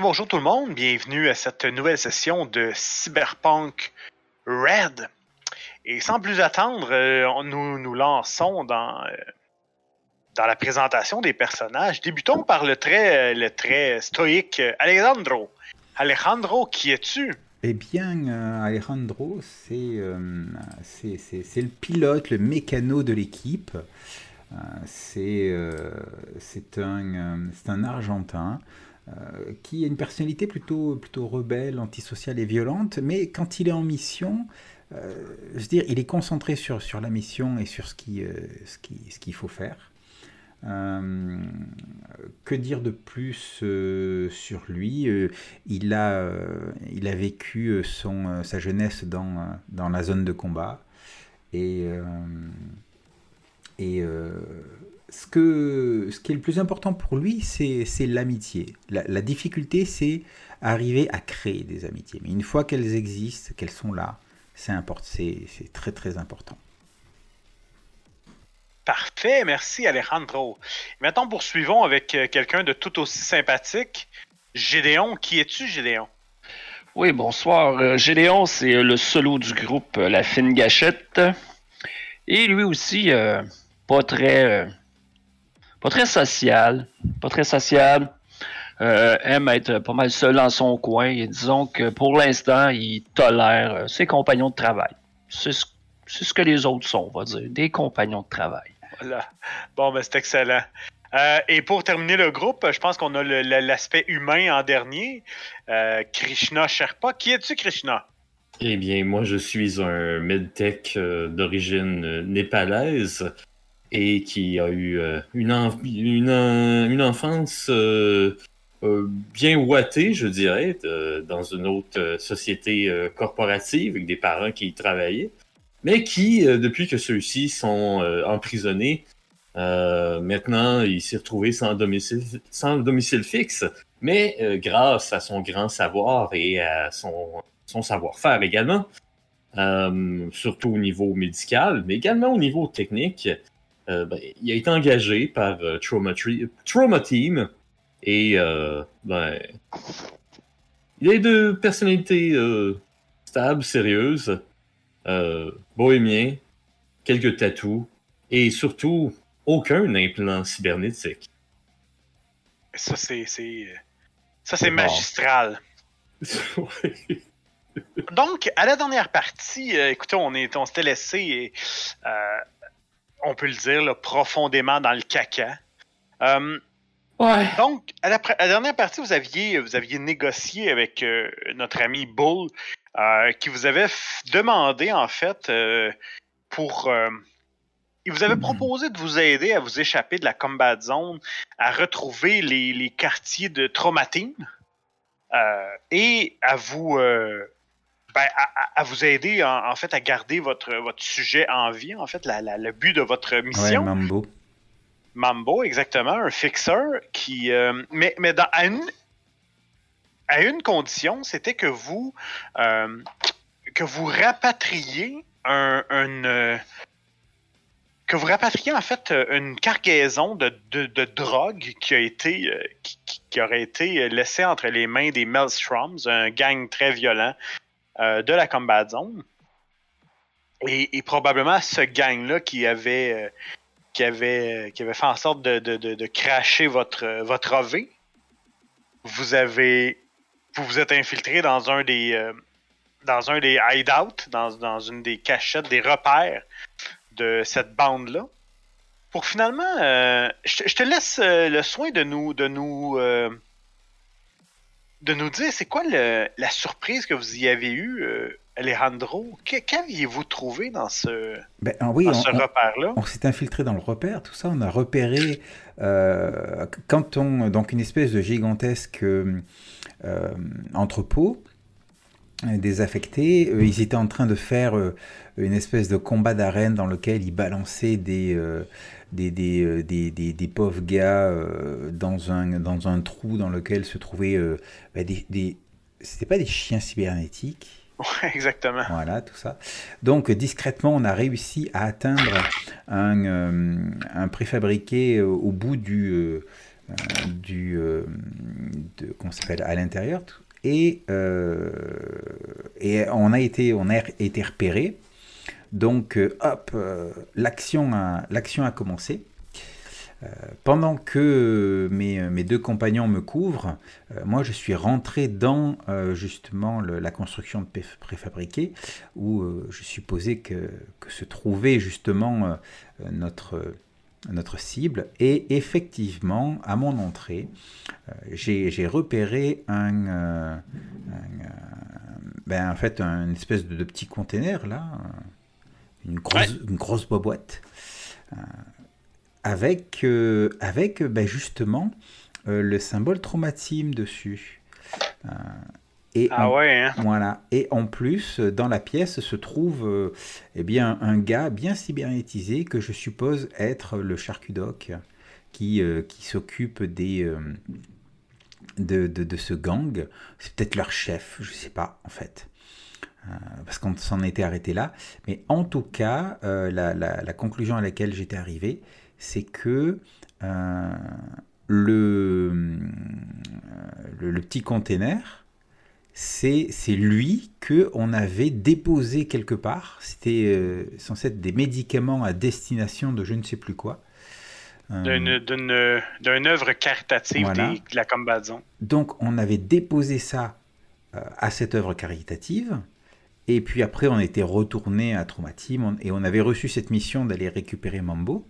Bonjour tout le monde, bienvenue à cette nouvelle session de Cyberpunk Red. Et sans plus attendre, euh, nous nous lançons dans, euh, dans la présentation des personnages. Débutons par le très, le très stoïque Alejandro. Alejandro, qui es-tu? Eh bien, euh, Alejandro, c'est euh, c'est- le pilote, le mécano de l'équipe. Euh, c'est euh, c'est un, euh, c'est un Argentin euh, qui a une personnalité plutôt, plutôt rebelle, antisociale et violente, mais quand il est en mission, euh, dire, il est concentré sur, sur la mission et sur ce qui, euh, ce qui, ce qu'il faut faire. Euh, que dire de plus sur lui? Il, a, il a vécu son, sa jeunesse dans, dans la zone de combat. Et, et ce, que, ce qui est le plus important pour lui, c'est c'est l'amitié. La, la difficulté, c'est arriver à créer des amitiés. Mais une fois qu'elles existent, qu'elles sont là, c'est import- c'est c'est très très important. Parfait, merci Alejandro. Maintenant, poursuivons avec euh, quelqu'un de tout aussi sympathique. Gédéon, qui es-tu, Gédéon? Oui, bonsoir. Euh, Gédéon, c'est euh, le solo du groupe La Fine Gâchette. Et lui aussi, euh, pas très euh, pas très social. Pas très social. Euh, aime être pas mal seul dans son coin. Et disons que pour l'instant, il tolère euh, ses compagnons de travail. C'est ce, que les autres sont, on va dire. Des compagnons de travail. Voilà. Bon, ben c'est excellent. Euh, et pour terminer le groupe, je pense qu'on a l'aspect humain en dernier. Euh, Krishna Sherpa. Qui es-tu, Krishna? Eh bien, moi, je suis un medtech euh, d'origine euh, népalaise et qui a eu euh, une, une, en- une enfance euh, euh, bien ouatée, je dirais, dans une autre euh, société euh, corporative avec des parents qui y travaillaient, mais qui, euh, depuis que ceux-ci sont euh, emprisonnés, euh, maintenant, il s'est retrouvé sans domicile, sans domicile fixe, mais euh, grâce à son grand savoir et à son son savoir-faire également, euh, surtout au niveau médical, mais également au niveau technique. Euh, ben, il a été engagé par euh, Trauma, Team et euh, ben, il est de personnalité euh, stable, sérieuse, euh, bohémien, quelques tatous et surtout aucun implant cybernétique. Ça, c'est. Ça, c'est magistral. Donc, à la dernière partie, euh, écoutez, on est, on s'était laissé, euh, on peut le dire, là, profondément dans le caca. Euh, ouais. donc, à la, pr- à la dernière partie, vous aviez, vous aviez négocié avec euh, notre ami Bull, euh, qui vous avait demandé, en fait, pour. il vous avait proposé de vous aider à vous échapper de la combat zone, à retrouver les, les quartiers de Traumatine euh, et à vous. Ben, à, vous aider en, en fait à garder votre, votre sujet en vie, en fait, la- la- le but de votre Ouais, mission. Mambo. Mambo, exactement, un fixeur qui. euh, mais mais dans, à, une, à une condition, c'était que vous. euh, que vous rapatriez un. un, euh, que vous rapatriez en fait une cargaison de, de, de drogue qui a été qui, qui- qui aurait été laissée entre les mains des Maelstroms, un gang très violent euh, de la Combat Zone. Et, probablement ce gang-là qui avait euh, qui avait, qui avait fait en sorte de, de, de, cracher votre, votre AV. Vous avez. Vous vous êtes infiltré dans un des. euh, dans un des hideouts, dans, dans une des cachettes, des repères de cette bande-là. Pour finalement. euh, je, te- laisse euh, le soin de nous. de nous. De nous dire c'est quoi le- la surprise que vous y avez eue, euh, Alejandro? Qu'aviez-vous trouvé dans ce, Ben, ah oui, dans on- ce on- repère-là? On s'est infiltré dans le repère, tout ça. On a repéré euh, quand on donc une espèce de gigantesque euh, entrepôt désaffecté. Ils étaient en train de faire une espèce de combat d'arène dans lequel ils balançaient des des, des, euh, des, des- des pauvres gars euh, dans un dans un trou dans lequel se trouvaient euh, ben, des, c'était pas des chiens cybernétiques. Ouais, exactement. Voilà, tout ça. Donc, discrètement, on a réussi à atteindre un, euh, un préfabriqué au bout du, euh, du, euh, de qu'on s'appelle à l'intérieur. Et, et on a été, on a été repéré. Donc, euh, hop, euh, l'action a, commencé. Euh, pendant que mes, deux compagnons me couvrent, moi je suis rentré dans justement la construction de préfabriqués où je supposais que, se trouvait justement notre, cible. Et effectivement, à mon entrée, j'ai repéré un, un, ben, en fait, une espèce de petit container là, une grosse, ouais. une grosse boîte avec, euh, avec ben justement euh, le symbole traumatisme dessus. Euh, et ah en, ouais, hein? Voilà. Et en plus, dans la pièce se trouve euh, eh bien, un gars bien cybernétisé que je suppose être le charcudoc qui, euh, qui s'occupe des, euh, de, de, de, ce gang. C'est peut-être leur chef, je ne sais pas en fait. Parce qu'on s'en était arrêté là. Mais en tout cas, la, la, la conclusion à laquelle j'étais arrivé, c'est que euh, le, le, le, petit container, c'est lui qu'on avait déposé quelque part. C'était euh, censé être des médicaments à destination de je ne sais plus quoi. Euh, D'une œuvre caritative voilà. de la Combazzon. Donc on avait déposé ça euh, à cette œuvre caritative. Et puis après, on était retourné à Traumatim et on avait reçu cette mission d'aller récupérer Mambo.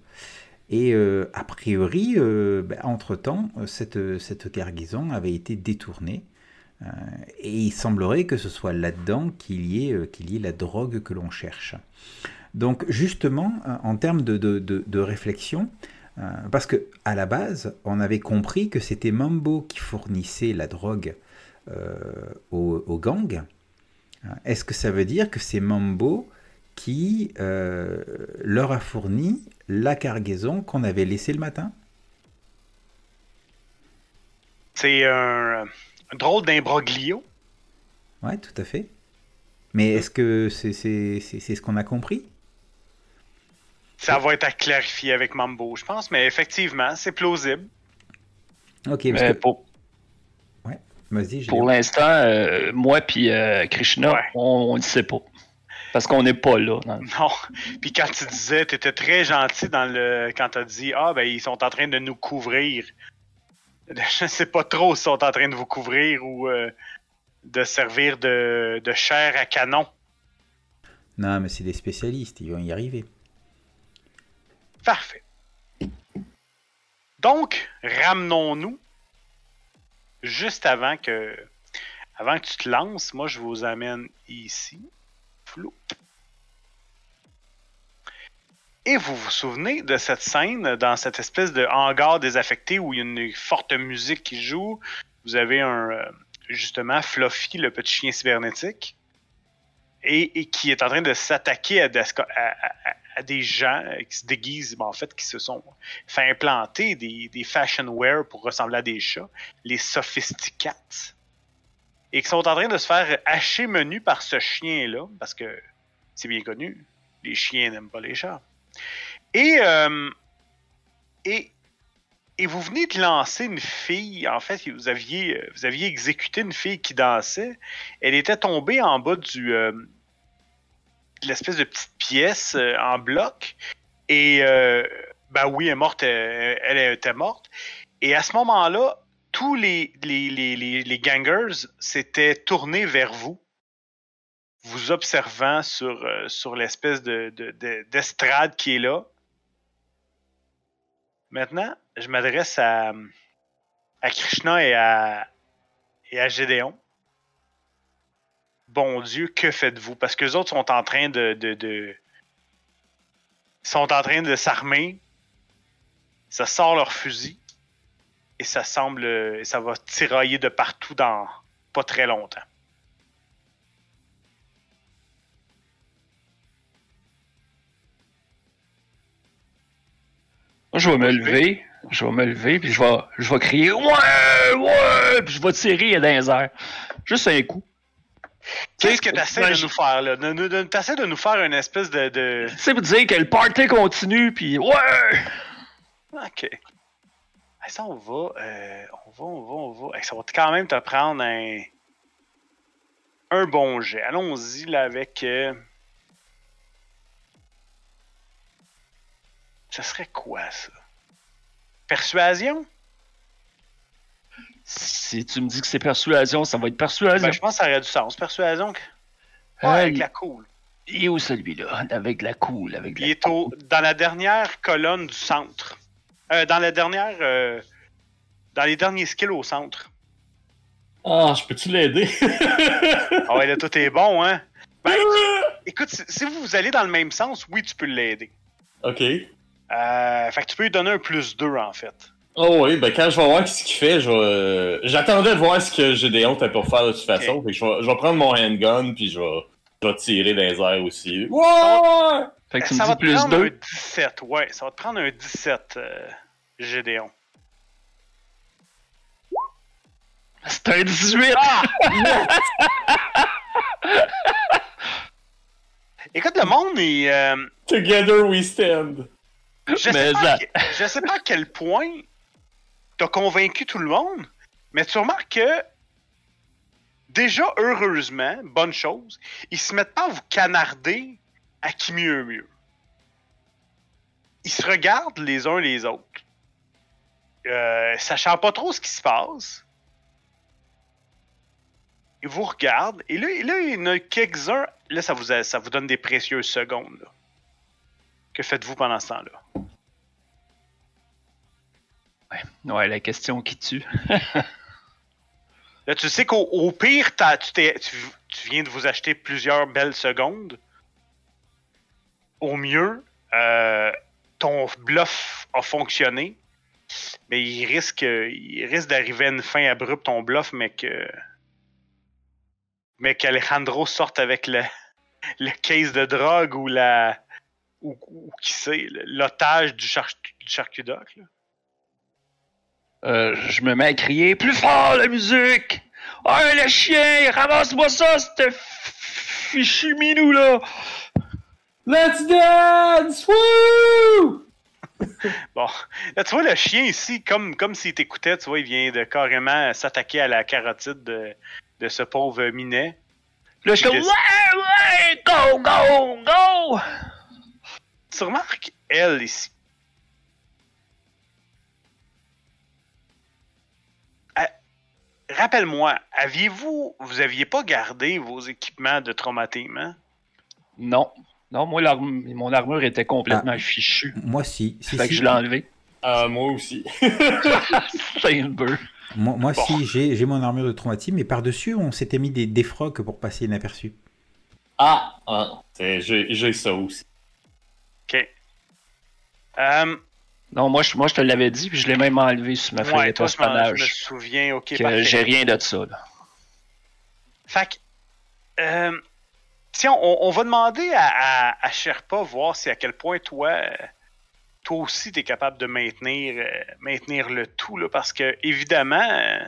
Et euh, a priori, euh, ben, entre-temps, cette, cargaison avait été détournée. Euh, et il semblerait que ce soit là-dedans qu'il y, ait, la drogue que l'on cherche. Donc justement, en termes de, réflexion, parce que à la base, on avait compris que c'était Mambo qui fournissait la drogue au, au, gang. Est-ce que ça veut dire que c'est Mambo qui euh, leur a fourni la cargaison qu'on avait laissée le matin? C'est un, un, drôle d'imbroglio. Ouais, tout à fait. Mais est-ce que c'est c'est ce qu'on a compris? Ça va être à clarifier avec Mambo, je pense, mais effectivement, c'est plausible. Ok, mais que... pour, ouais, vas-y. Pour l'instant, euh, moi puis euh, Krishna, ouais. on ne sait pas. Parce qu'on n'est pas là. Non. non. Puis quand tu disais, tu étais très gentil dans le quand tu as dit Ah, ben ils sont en train de nous couvrir. Je ne sais pas trop s'ils sont en train de vous couvrir ou euh, de servir de, de chair à canon. Non, mais c'est des spécialistes, ils vont y arriver. Parfait. Donc, ramenons-nous juste avant que avant que tu te lances, moi je vous amène ici. Flou. Et vous vous souvenez de cette scène dans cette espèce de hangar désaffecté où il y a une forte musique qui joue? Vous avez un justement Fluffy, le petit chien cybernétique, et, et qui est en train de s'attaquer à, à, à, à, des gens qui se déguisent, ben, en fait, qui se sont fait implanter des, des fashion wear pour ressembler à des chats, les sophisticates et qui sont en train de se faire hacher menu par ce chien-là, parce que c'est bien connu, les chiens n'aiment pas les chats. Et, euh, et, et vous venez de lancer une fille, en fait, vous aviez, vous aviez exécuté une fille qui dansait. Elle était tombée en bas du, euh, l'espèce de petite pièce euh, en bloc. Et, euh, ben oui, elle est morte, elle, elle était morte. Et à ce moment-là, tous les, les, les, les, gangers s'étaient tournés vers vous, vous observant sur, euh, sur l'espèce de, d'estrade de, qui est là. Maintenant, je m'adresse à, à Krishna et à, et à Gédéon. Bon Dieu, que faites-vous? Parce que les autres sont en train de, de, de sont en train de s'armer. Ça sort leur fusil et ça semble et ça va tirailler de partout dans pas très longtemps. Moi, je vais me lever, je vais me lever, puis je vais, je vais crier Ouais, ouais, puis je vais tirer dans les airs. Juste un coup. Qu'est-ce que tu essaies de nous faire, là? Tu essaies de nous faire une espèce de. de... Tu sais, vous dire que le party continue, puis ouais! Ok ça, on va, euh, on va, on va, on va. Fait que ça va quand même te prendre un, un bon jet. Allons-y là avec. euh, Ça serait quoi ça? Persuasion? Si tu me dis que c'est persuasion, ça va être persuasion. Ben, je pense que ça aurait du sens. Persuasion. Ouais, avec la cool. Il est où celui-là? Avec la cool, avec Il la est au, dans la dernière colonne du centre. Euh, dans la dernière. euh, dans les derniers skills au centre. Ah, je peux-tu l'aider? Ah ouais, là, tout est bon, hein? Ben, écoute, si, si vous allez dans le même sens, oui, tu peux l'aider. ok. Euh, fait que tu peux lui donner un plus 2, en fait. Oh oui, ben quand je vais voir ce qu'il fait, je vais... euh, J'attendais de voir ce que Gédéon était pour faire de toute façon. Fait que je, vais, je vais prendre mon handgun, puis je vais, je vais tirer dans les airs aussi. Ouais! Fait que tu ça me va dis plus prendre 2. un 17, ouais. Ça va te prendre un 17, euh, Gédéon. C'est un 18! Écoute, le monde est. euh, Together we stand. je, sais Mais pas ça- que- je sais pas à quel point t'as convaincu tout le monde, mais tu remarques que. Déjà, heureusement, bonne chose, ils se mettent pas à vous canarder à qui mieux mieux. Ils se regardent les uns les autres. Euh, sachant pas trop ce qui se passe. Ils vous regardent. Et là, il y en a quelques-uns. Là, ça vous, a- ça vous donne des précieuses secondes. Que faites-vous pendant ce temps-là? Ouais, la question qui tue. Là, tu sais qu'au au pire, tu, viens de vous acheter plusieurs belles secondes. Au mieux, euh, ton bluff a fonctionné. Mais il risque, il risque d'arriver à une fin abrupte, ton bluff, mais que. Mais qu'Alejandro sorte avec le, case de drogue ou la. Ou, qui sait, l'otage du, char, du. Euh, je me mets à crier plus fort la musique! Ah, le chien! Ramasse-moi ça, ce fichu minou là! Let's dance! Woo! Bon, là, tu vois, le chien ici, comme, comme s'il t'écoutait, tu vois, il vient de carrément s'attaquer à la carotide de, de ce pauvre minet. Là, je ouais! Go, go, go! Tu remarques, elle ici. Rappelle-moi, aviez-vous, vous aviez pas gardé vos équipements de traumatisme, hein? Non. Non, moi, mon armure était complètement fichue. Moi, si. si, Fait que si. je l'ai enlevé. Ah, moi aussi. C'est une beurre. Moi, moi Bon. si, j'ai j'ai mon armure de traumatisme, mais par-dessus, on s'était mis des défroques pour passer inaperçu. Ah, ah c'est- j'ai j'ai ça aussi. OK. Euh, Non, moi, je, moi, je te l'avais dit, puis je l'ai même enlevé sur ma feuille ouais, de toi, je, me souviens, OK, Que j'ai rien de ça, là. Fait que, euh, tiens, on, on va demander à, à, à Sherpa voir si à quel point toi, toi aussi, tu es capable de maintenir, euh, maintenir le tout, là, parce que, évidemment, euh,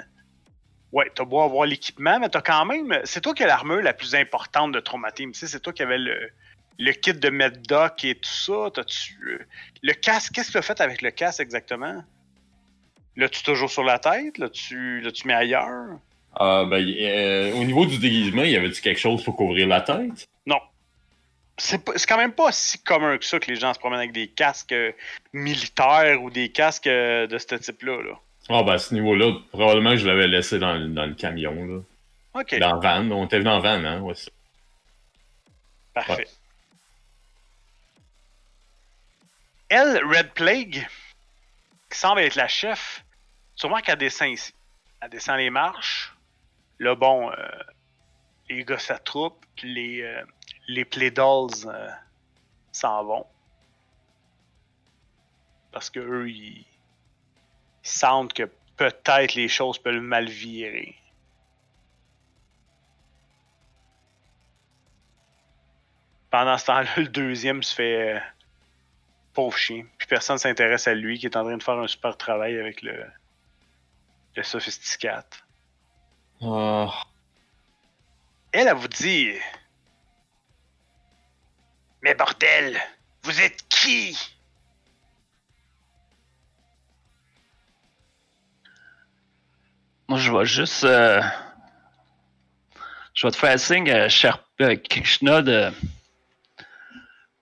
ouais, t'as beau avoir l'équipement, mais t'as quand même. C'est toi qui as l'armure la plus importante de Traumatisme. Tu sais, c'est toi qui avais le, le kit de Meddoc et tout ça. T'as-tu. euh, le casque, qu'est-ce que tu as fait avec le casque exactement? L'as-tu toujours sur la tête? L'as-tu l'as-tu mis ailleurs? Ah, ben, euh, au niveau du déguisement, y avait-tu quelque chose pour couvrir la tête? Non. C'est pas- c'est quand même pas si commun que ça que les gens se promènent avec des casques euh, militaires ou des casques de ce type-là. Là. Ah, ben, à ce niveau-là, probablement que je l'avais laissé dans, le- dans le camion, là. Ok, Dans van. On était dans le van, hein? Ouais, parfait. ouais. Elle, Red Plague, qui semble être la chef, sûrement qu'elle descend ici. Elle descend les marches. Là, bon, euh, les gars s'attroupent, les, euh, les Playdolls euh, s'en vont. Parce que eux, ils, ils sentent que peut-être les choses peuvent mal virer. Pendant ce temps-là, le deuxième se fait. Euh, pauvre chien. Puis personne s'intéresse à lui qui est en train de faire un super travail avec le. le sophisticate. Ah, Elle, elle vous dit. Mais bordel, vous êtes qui? Moi, je vais juste. euh, je vais te faire signe, euh, cher euh, Krishna, de.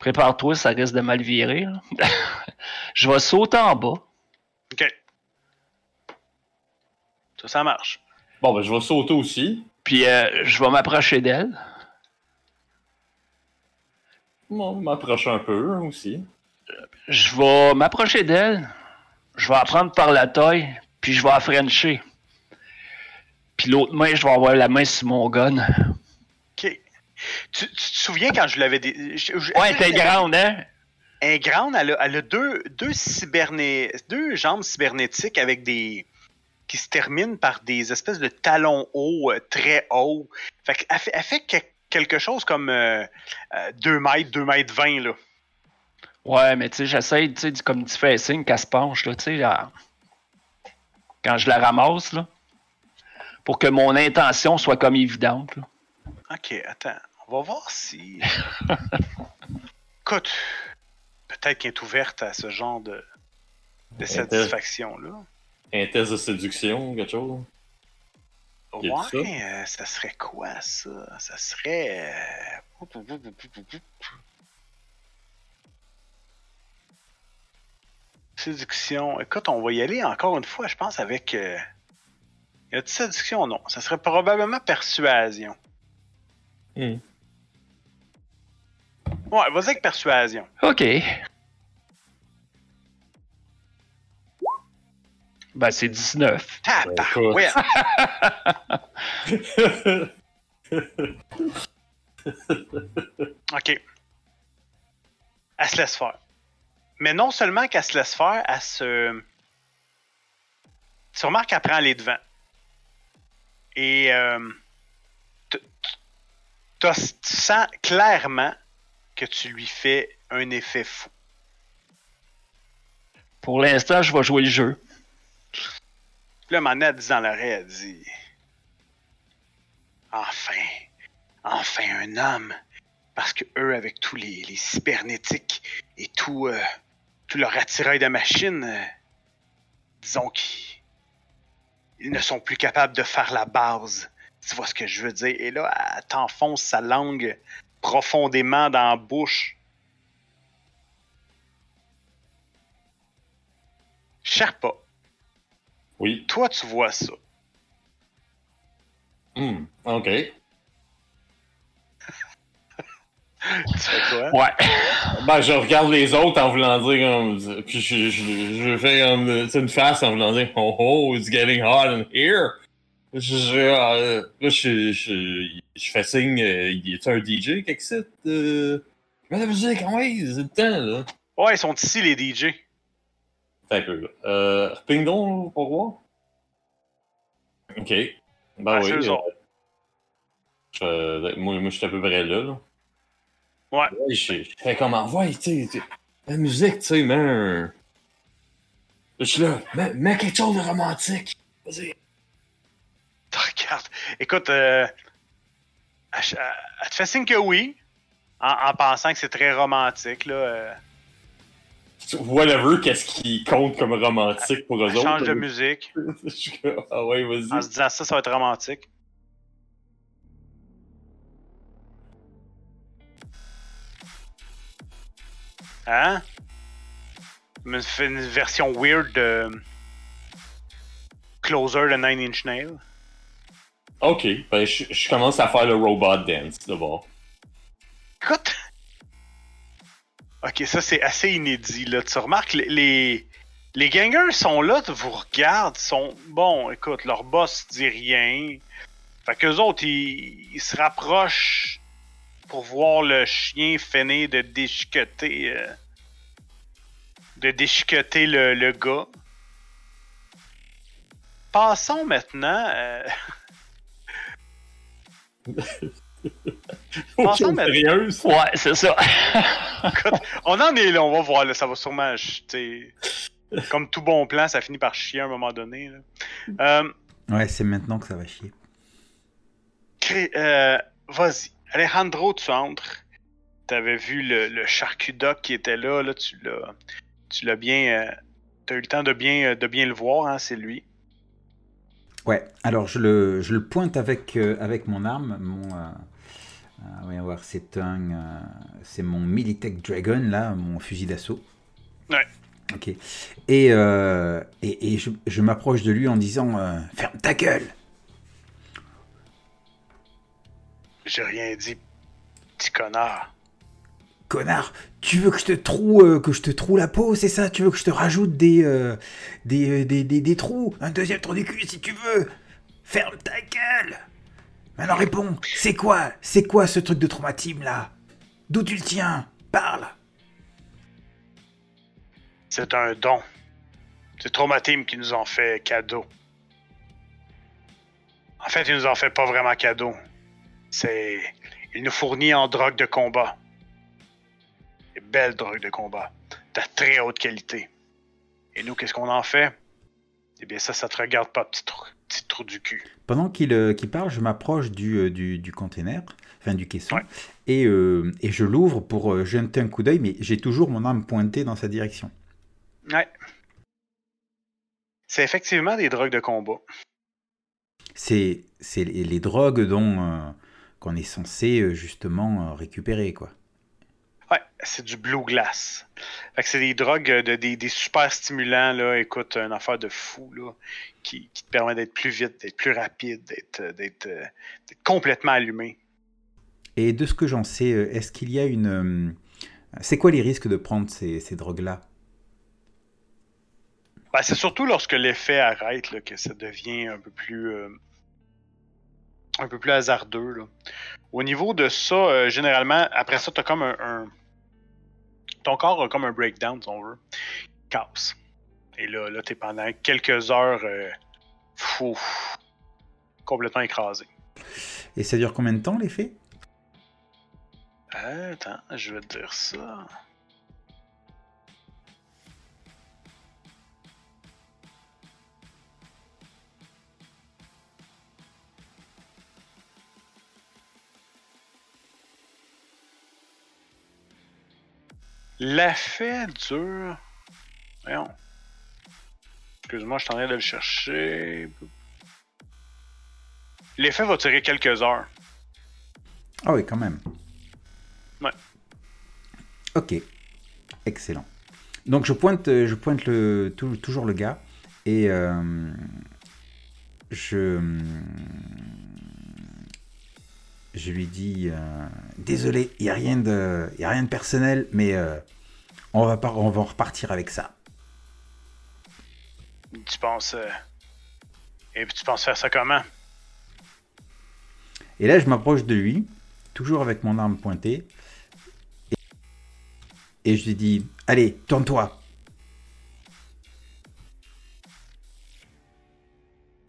Prépare-toi, ça risque de mal virer. je vais sauter en bas. OK. Ça, ça marche. Bon, ben, je vais sauter aussi. Puis euh, je vais m'approcher d'elle. Bon, m'approcher un peu hein, aussi. Je vais m'approcher d'elle. Je vais la prendre par la taille. Puis je vais la frencher. Puis l'autre main, je vais avoir la main sur mon gun. Tu, tu te souviens quand je l'avais... dé- Ouais, t'es grande, hein? Elle est grande, elle a, elle a deux, deux, cyberné- deux jambes cybernétiques avec des. qui se terminent par des espèces de talons hauts, euh, très hauts. Fait qu'elle fait, elle fait que- quelque chose comme 2 mètres, 2 mètres 20, là. Ouais, mais tu sais, j'essaye, tu sais, comme tu fais signe qu'elle se penche, là, tu sais, là, quand je la ramasse, là, pour que mon intention soit comme évidente. là. Ok, attends. On va voir si. Écoute, peut-être qu'elle est ouverte à ce genre de, de satisfaction-là. Un test de séduction, quelque chose? A Ouais, ça? euh, ça serait quoi ça? Ça serait. euh, Séduction. Écoute, on va y aller encore une fois, je pense, avec. Euh... Y a-t-il séduction? Non. Ça serait probablement persuasion. Hmm. Ouais, vas-y avec persuasion. OK. Ben, c'est 19. Tabarouette! OK. Elle se laisse faire. Mais non seulement qu'elle se laisse faire, elle se. Tu remarques qu'elle prend les devants. Et. euh, tu sens clairement que tu lui fais un effet fou. Pour l'instant, je vais jouer le jeu. Là, Manette dit dans l'oreille, elle dit Enfin, enfin un homme. Parce que eux, avec tous les, les cybernétiques et tout, euh, tout leur attirail de machine, euh, disons qu'ils ils ne sont plus capables de faire la base. Tu vois ce que je veux dire? Et là, elle t'enfonce sa langue profondément dans la bouche. Sherpa, Oui. toi, tu vois ça. Hmm. Ok. Tu fais quoi? Ouais. Ben, je regarde les autres en voulant dire comme. Puis je, je, je fais comme tu sais, une face en voulant dire Oh oh, it's getting hot in here. Je, je, euh, je, je, fais signe, euh, y a-tu un DJ qui excite? Euh... La musique, ouais, c'est le temps, là. Ouais, ils sont ici, les DJ. Attends un peu, là. Euh, ping donc, pour voir? Ok. Ben Ah, oui. euh, je- moi, moi, je suis à peu près là, là. Ouais. je, je fais comme envoie, tu sais, la musique, tu sais. Là, Je suis là, mets, mets quelque chose de romantique. Vas-y. Tu regardes. Écoute, euh, elle, te fait signe que oui, en, en pensant que c'est très romantique. Là, euh, Whatever, qu'est-ce qui compte comme romantique pour eux elle autres. change de musique ah ouais, vas-y. en se disant ça, ça va être romantique. Hein? Fait une version weird de Closer de Nine Inch Nails? Ok, ben je, commence à faire le robot dance d'abord. Écoute. Ok, ça c'est assez inédit. Là. Tu remarques, les- les, gangers sont là, vous regardent, sont. Bon, écoute, leur boss dit rien. Fait qu'eux autres, ils, se rapprochent pour voir le chien finir de déchiqueter. euh, de déchiqueter le, le gars. Passons maintenant. euh, Ok, maintenant- sérieuse? Ouais, c'est ça. Écoute, on en est là, on va voir, là, ça va sûrement, t'sais, comme tout bon plan, ça finit par chier à un moment donné. là. Euh, Ouais, c'est maintenant que ça va chier. Cré- euh, Vas-y, Alejandro, tu entres. T'avais vu le, le charcudoc qui était là, là tu l'as, tu l'as bien, euh, t'as eu le temps de bien, de bien le voir, hein, c'est lui. Ouais, alors je le, je le pointe avec, euh, avec mon arme. Mon, euh, euh, voyons voir, c'est un, c'est mon Militech Dragon, là, mon fusil d'assaut. Ouais. Ok. Et, et, et je, je m'approche de lui en disant Ferme ta gueule J'ai rien dit, petit connard. Connard, tu veux que je te troue, euh, que je te troue la peau, c'est ça? Tu veux que je te rajoute des, euh, des, des, des, des trous? Un deuxième trou du cul si tu veux Ferme ta gueule Maintenant réponds, c'est quoi C'est quoi ce truc de traumatisme là? D'où tu le tiens? Parle C'est un don. C'est Traumatim qui nous en fait cadeau. En fait, il nous en fait pas vraiment cadeau. C'est. Il nous fournit en drogue de combat. Des belles drogues de combat. De très haute qualité. Et nous, qu'est-ce qu'on en fait? Eh bien, ça, ça te regarde pas, petit trou, petit trou du cul. Pendant qu'il euh, parle, je m'approche du, euh, du, du container, enfin du caisson, Ouais. et, euh, et je l'ouvre pour euh, jeter un coup d'œil, mais j'ai toujours mon arme pointée dans sa direction. Ouais. C'est effectivement des drogues de combat. C'est les, drogues dont euh, qu'on est censé justement récupérer, quoi. Ouais, c'est du blue glass. Fait que c'est des drogues, euh, de, des, des super stimulants, là. Écoute, une affaire de fou, là, qui, qui te permet d'être plus vite, d'être plus rapide, d'être, euh, d'être, euh, d'être complètement allumé. Et de ce que j'en sais, est-ce qu'il y a une... c'est quoi les risques de prendre ces, ces drogues-là? Ben, c'est surtout lorsque l'effet arrête, là, que ça devient un peu plus, euh, un peu plus hasardeux, là. Au niveau de ça, euh, généralement, après ça, t'as comme un, un- Ton corps a comme un breakdown, si on veut. Il casse. Et là, là t'es pendant quelques heures... euh, fou, complètement écrasé. Et ça dure combien de temps, l'effet? Euh, Attends, je vais te dire ça. L'effet dure. Voyons. Excuse-moi, je suis en train de le chercher. L'effet va durer quelques heures. Ah oui, quand même. Ouais. Ok. Excellent. Donc je pointe, euh, je pointe le, tou- toujours le gars et euh, je, je lui dis euh, désolé, il y a rien de, y a rien de personnel, mais euh, on va pas, on va repartir avec ça. Tu penses. euh, Et tu penses faire ça comment? Et là, je m'approche de lui, toujours avec mon arme pointée, et, et je lui dis allez, tourne-toi.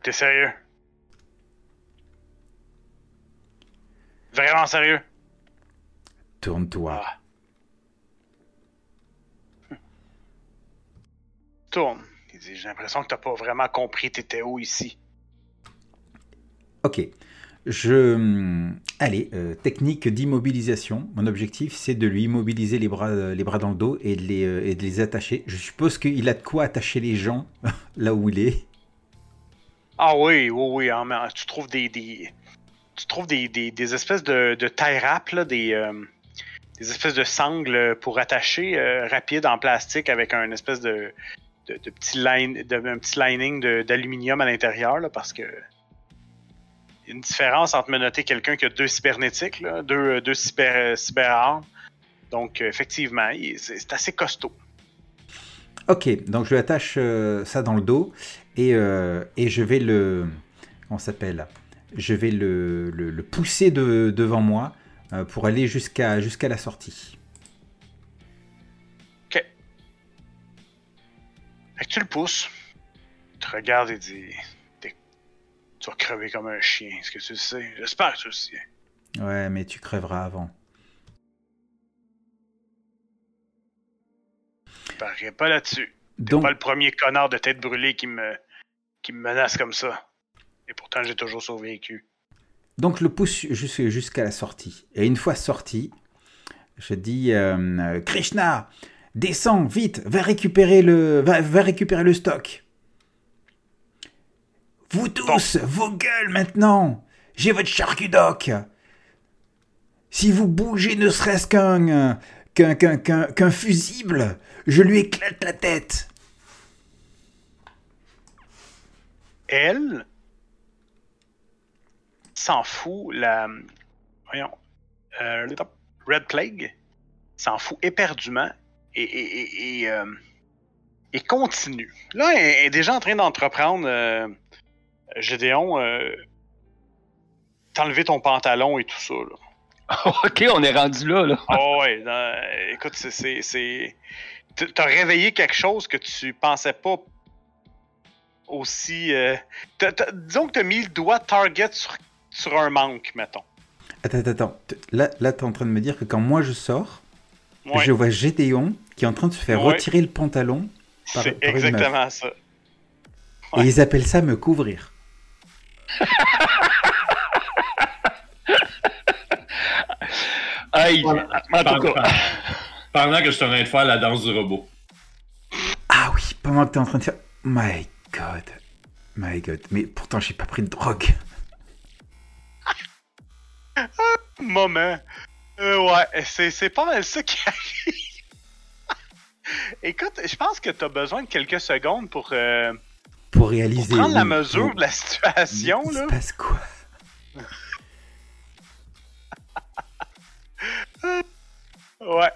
T'es sérieux? Vraiment sérieux? Tourne-toi. Ah. Tourne. Il dit, J'ai l'impression que t'as pas vraiment compris t'étais où ici? Ok. Je. hum, Allez, euh, technique d'immobilisation. Mon objectif, c'est de lui immobiliser les bras, euh, les bras dans le dos et de les, euh, et de les attacher. Je suppose qu'il a de quoi attacher les gens là où il est. Ah oui, oui, oui. hein, mais, tu trouves des, des- tu trouves des, des, espèces de, de là, des, euh, des espèces de sangles pour attacher euh, rapide en plastique avec un espèce de, de, petit line, un petit lining d'aluminium à l'intérieur, parce que y a une différence entre menotter quelqu'un qui a deux cybernétiques, deux, deux cyber, cyberarmes. Donc, euh, effectivement, c'est assez costaud. Ok, donc je lui attache euh, ça dans le dos et, euh, et je vais le. Comment ça s'appelle? Je vais le, le- le pousser de- devant moi euh, pour aller jusqu'à jusqu'à la sortie. Fait que tu le pousses. Il te regarde et dit T'es- Tu vas crever comme un chien. Est-ce que tu le sais? J'espère que tu le sais. Ouais, mais tu crèveras avant. Je parierais pas là-dessus. T'es Donc, pas le premier connard de tête brûlée qui me, qui me menace comme ça. Et pourtant, j'ai toujours survécu. Donc je le pousse jus- jusqu'à la sortie. Et une fois sorti, je dis euh, euh, Krishna, descends vite, va récupérer le, va, va récupérer le stock. Vous tous, vos gueules maintenant J'ai votre charcudoc Si vous bougez ne serait-ce qu'un qu'un qu'un qu'un qu'un fusible, je lui éclate la tête Elle s'en fout, la. Voyons. euh, Red Plague s'en fout éperdument et, et, et, et, euh, et continue. Là, elle est déjà en train d'entreprendre, euh, Gédéon, t'enlever ton pantalon et tout ça. Là. ok, on est rendu là. là. Oh ouais, non, écoute, c'est- t- T'as réveillé quelque chose que tu pensais pas aussi. euh, t'as- t'as- disons que t'as mis le doigt target sur, sur un manque, mettons. Attends, attends, Là, là t'es en train de me dire que quand moi je sors, Ouais, je vois Gédéon qui est en train de se faire Ouais. retirer le pantalon par- c'est par une meuf. exactement ça. et ils appellent ça me couvrir. Hey, Voilà. en tout Pendant, cas, pendant que je suis en train de faire la danse du robot. Ah oui, pendant que t'es en train de faire... My God. My God. Mais pourtant, j'ai pas pris de drogue. Moment. Euh, ouais, c'est, c'est pas mal ça qui arrive. Écoute, je pense que t'as besoin de quelques secondes pour, euh, Pour pour réaliser... prendre la mesure oui. de la situation. Il Là. se passe quoi? Ouais.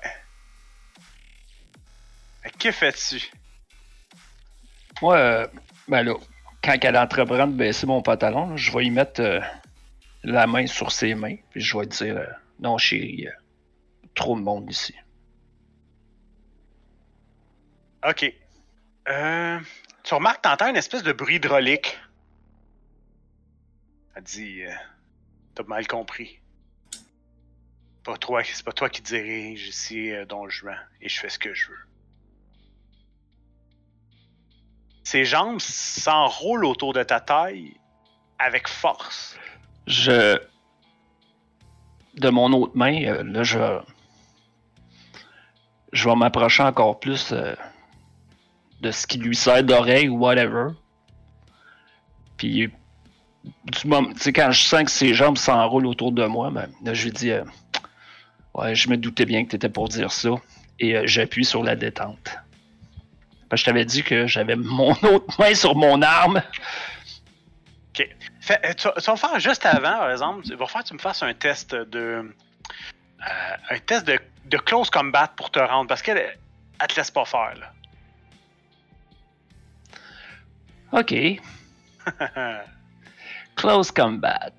Que fais-tu? moi, euh, ben là, quand elle entreprend de baisser mon pantalon, là, je vais y mettre euh, la main sur ses mains, puis je vais dire euh, Non, chérie, euh, trop de monde ici. Ok. Euh, tu remarques, t'entends une espèce de bruit hydraulique. Elle dit, t'as mal compris. Pas toi, c'est pas toi qui dirige ici euh, Don Juan, et je fais ce que je veux. Ses jambes s'enroulent autour de ta taille avec force. Je. De mon autre main, euh, là, je. Je vais m'approcher encore plus euh, de ce qui lui sert d'oreille ou whatever. Puis, du moment, tu sais, quand je sens que ses jambes s'enroulent autour de moi, ben, je lui dis euh, Ouais, je me doutais bien que tu étais pour dire ça. Et j'appuie sur la détente. Je t'avais dit que j'avais mon autre main sur mon arme. Fait, euh, tu, vas- tu vas me faire juste avant, par exemple, il va falloir que tu me fasses un test de. euh, un test de, de close combat pour te rendre, parce qu'elle elle te laisse pas faire, là. Ok. Close combat.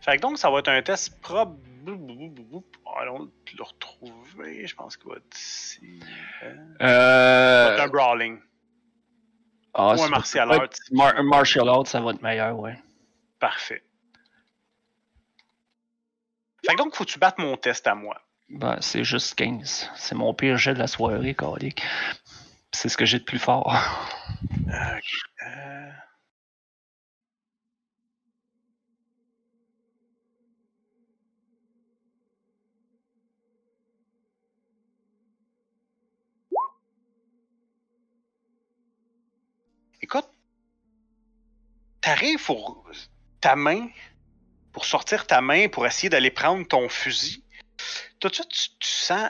fait que donc, ça va être un test prob. Allons le retrouver, je pense qu'il va être ici. Euh, ça va Euh. être un brawling. ah, ou un martial arts. Mar- un martial art, ça va être meilleur, ouais. Parfait. Fait que donc, faut que tu battes mon test à moi. Ben, c'est juste 15. C'est mon pire jet de la soirée, calique. C'est ce que j'ai de plus fort. Ok, euh, Écoute, t'arrives pour ta main, pour sortir ta main, pour essayer d'aller prendre ton fusil. Tout de suite, tu, tu sens,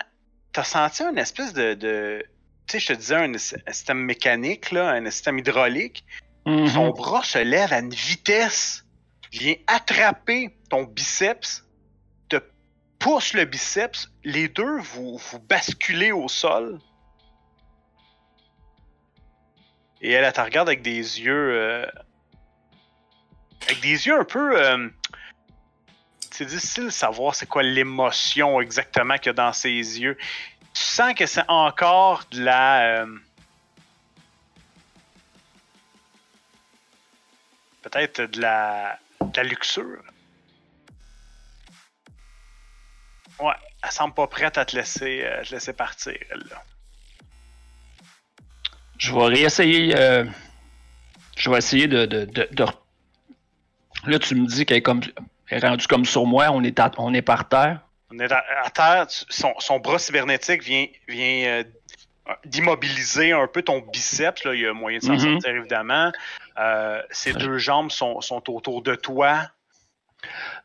t'as senti une espèce de, de tu sais, je te disais un, un système mécanique, là, un système hydraulique. Mhm. Son bras se lève à une vitesse, vient attraper ton biceps, te pousse le biceps, les deux, vous, vous basculez au sol. Et elle, elle te regarde avec des yeux. euh, avec des yeux un peu. euh, c'est difficile de savoir c'est quoi l'émotion exactement qu'il y a dans ses yeux. Tu sens que c'est encore de la. euh, peut-être de la, de la luxure. Ouais, elle semble pas prête à te laisser, euh, te laisser partir, elle, là. Je vais réessayer. euh, Je vais essayer de, de, de- de- Là, tu me dis qu'elle est, comme... elle est rendue comme sur moi, on est, à- on est par terre. On est à, à terre, son, son bras cybernétique vient, vient euh, d'immobiliser un peu ton biceps. Là. Il y a moyen de s'en Mhm. sortir, évidemment. Euh, ses deux jambes sont, sont autour de toi.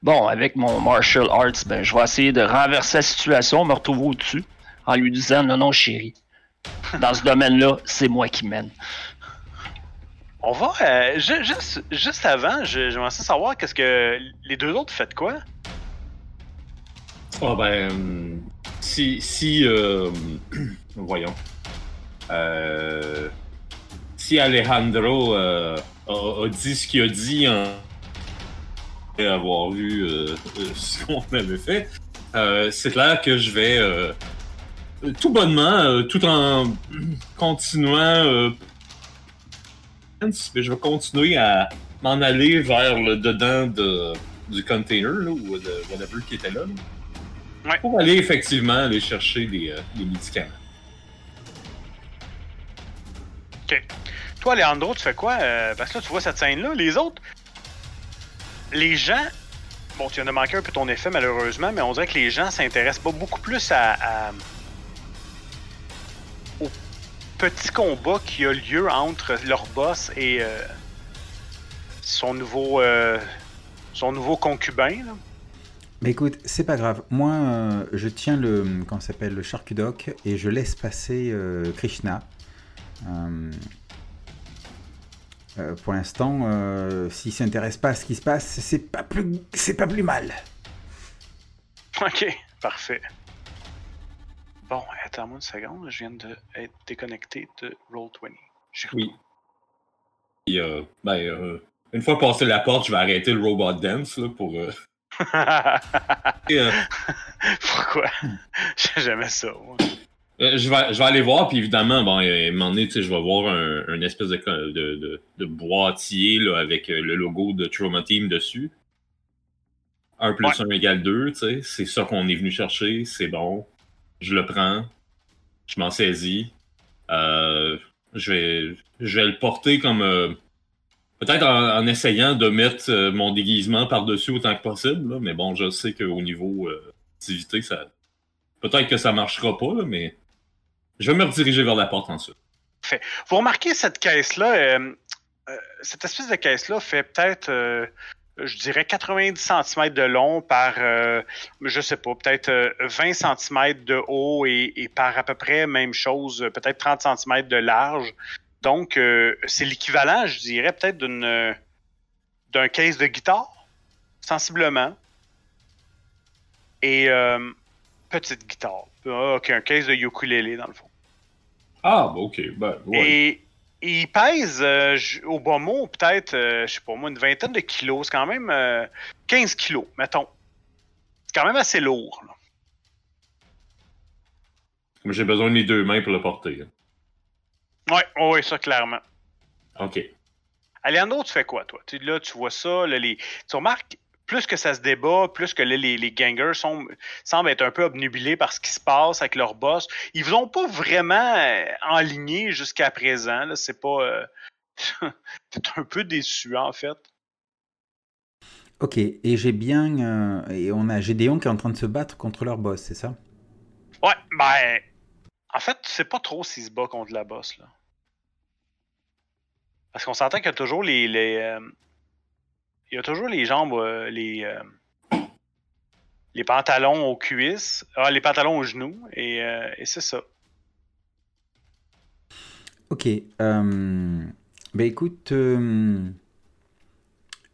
Bon, avec mon martial arts, ben, je vais essayer de renverser la situation, me retrouver au-dessus, en lui disant non, non, chérie. Dans ce domaine-là, c'est moi qui mène. On va. euh, ju- juste, juste avant, j'aimerais savoir qu'est-ce que les deux autres faites quoi? Ah ben, si, si euh, voyons, Euh, si Alejandro a, dit ce qu'il a dit en après avoir vu ce qu'on avait fait, c'est clair que je vais tout bonnement, tout en continuant, euh, je vais continuer à m'en aller vers le dedans de, du container là, ou de whatever qui était là. là. Ouais. Pour aller effectivement aller chercher des, euh, des médicaments. Toi, Leandro, tu fais quoi? Euh, parce que là, tu vois cette scène-là. Les autres, les gens, bon, tu viens de manquer un peu ton effet, malheureusement, mais on dirait que les gens s'intéressent pas beaucoup plus à, à- au petit combat qui a lieu entre leur boss et euh, son nouveau euh, son nouveau concubin. là. Mais écoute, c'est pas grave. Moi, euh, je tiens le, comment s'appelle, le charcudoc et je laisse passer Krishna. Pour l'instant, s'il s'intéresse pas à ce qui se passe, c'est pas plus, c'est pas plus mal. Ok, parfait. Bon, attends-moi une seconde, je viens de être déconnecté de Roll20. J'y Oui. Et, euh, ben, euh, une fois passé la porte, je vais arrêter le robot dance là, pour. euh, et, euh, Pourquoi? J'ai jamais ça. moi. Euh, je, vais, je vais aller voir, puis évidemment, bon, à un moment donné, je vais voir un, un espèce de, de, de, de boîtier là, avec euh, le logo de Trauma Team dessus. 1 plus Ouais. 1 égale 2, tu sais, c'est ça qu'on est venu chercher, c'est bon. Je le prends, je m'en saisis. Euh, je, vais, je vais le porter comme. euh, Peut-être en, essayant de mettre euh, mon déguisement par-dessus autant que possible, mais bon, je sais qu'au niveau activité, ça. Peut-être que ça marchera pas, mais je vais me rediriger vers la porte ensuite. Vous remarquez cette caisse-là, cette espèce de caisse-là fait peut-être, je dirais, 90 cm de long par, euh, je sais pas, peut-être euh, 20 cm de haut et, et par à peu près même chose, euh, peut-être 30 cm de large. Donc, euh, c'est l'équivalent, je dirais, peut-être d'une euh, d'un case de guitare, sensiblement. Et euh, petite guitare. Ah, ok, un case de ukulélé, dans le fond. Ah, bah, ok, ben, ouais. Et il pèse, euh, au bon mot, peut-être, euh, je sais pas moi, une vingtaine de kilos. C'est quand même euh, 15 kilos, mettons. C'est quand même assez lourd. J'ai besoin des deux mains pour le porter. hein. Ouais, ouais, ouais, ça, clairement. Ok. Alejandro, tu fais quoi, toi? Tu, là, tu vois ça, là, les... tu remarques, plus que ça se débat, plus que là, les, les gangers sont, semblent être un peu obnubilés par ce qui se passe avec leur boss. Ils vous ont pas vraiment euh, enligné jusqu'à présent. C'est pas... euh, T'es un peu déçu, en fait. Ok, et j'ai bien, euh, et on a Gédéon qui est en train de se battre contre leur boss, c'est ça? Ouais, ben. En fait, tu sais pas trop s'il se bat contre la boss, là. Parce qu'on s'entend qu'il y a toujours les. les euh, il y a toujours les jambes, euh, les. euh, les pantalons aux cuisses, ah, les pantalons aux genoux, et, euh, et c'est ça. Ok, euh, ben écoute, euh,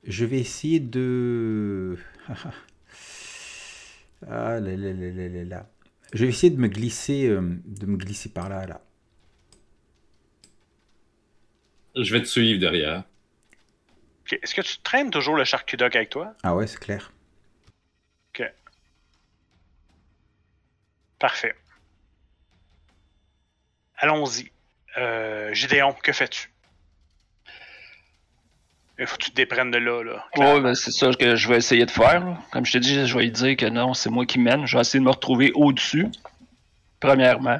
je vais essayer de... ah là là là là là là. Je vais essayer de me glisser, euh, de me glisser par là, là. Je vais te suivre derrière. Ok, Est-ce que tu traînes toujours le charcudoc avec toi? Ah ouais, c'est clair. Parfait. Allons-y. Euh, Gideon, que fais-tu? Il faut que tu te déprennes de là, là. Ouais, ben, c'est ça que je vais essayer de faire. là. Comme je t'ai dit, je vais lui dire que non, c'est moi qui mène. Je vais essayer de me retrouver au-dessus, premièrement.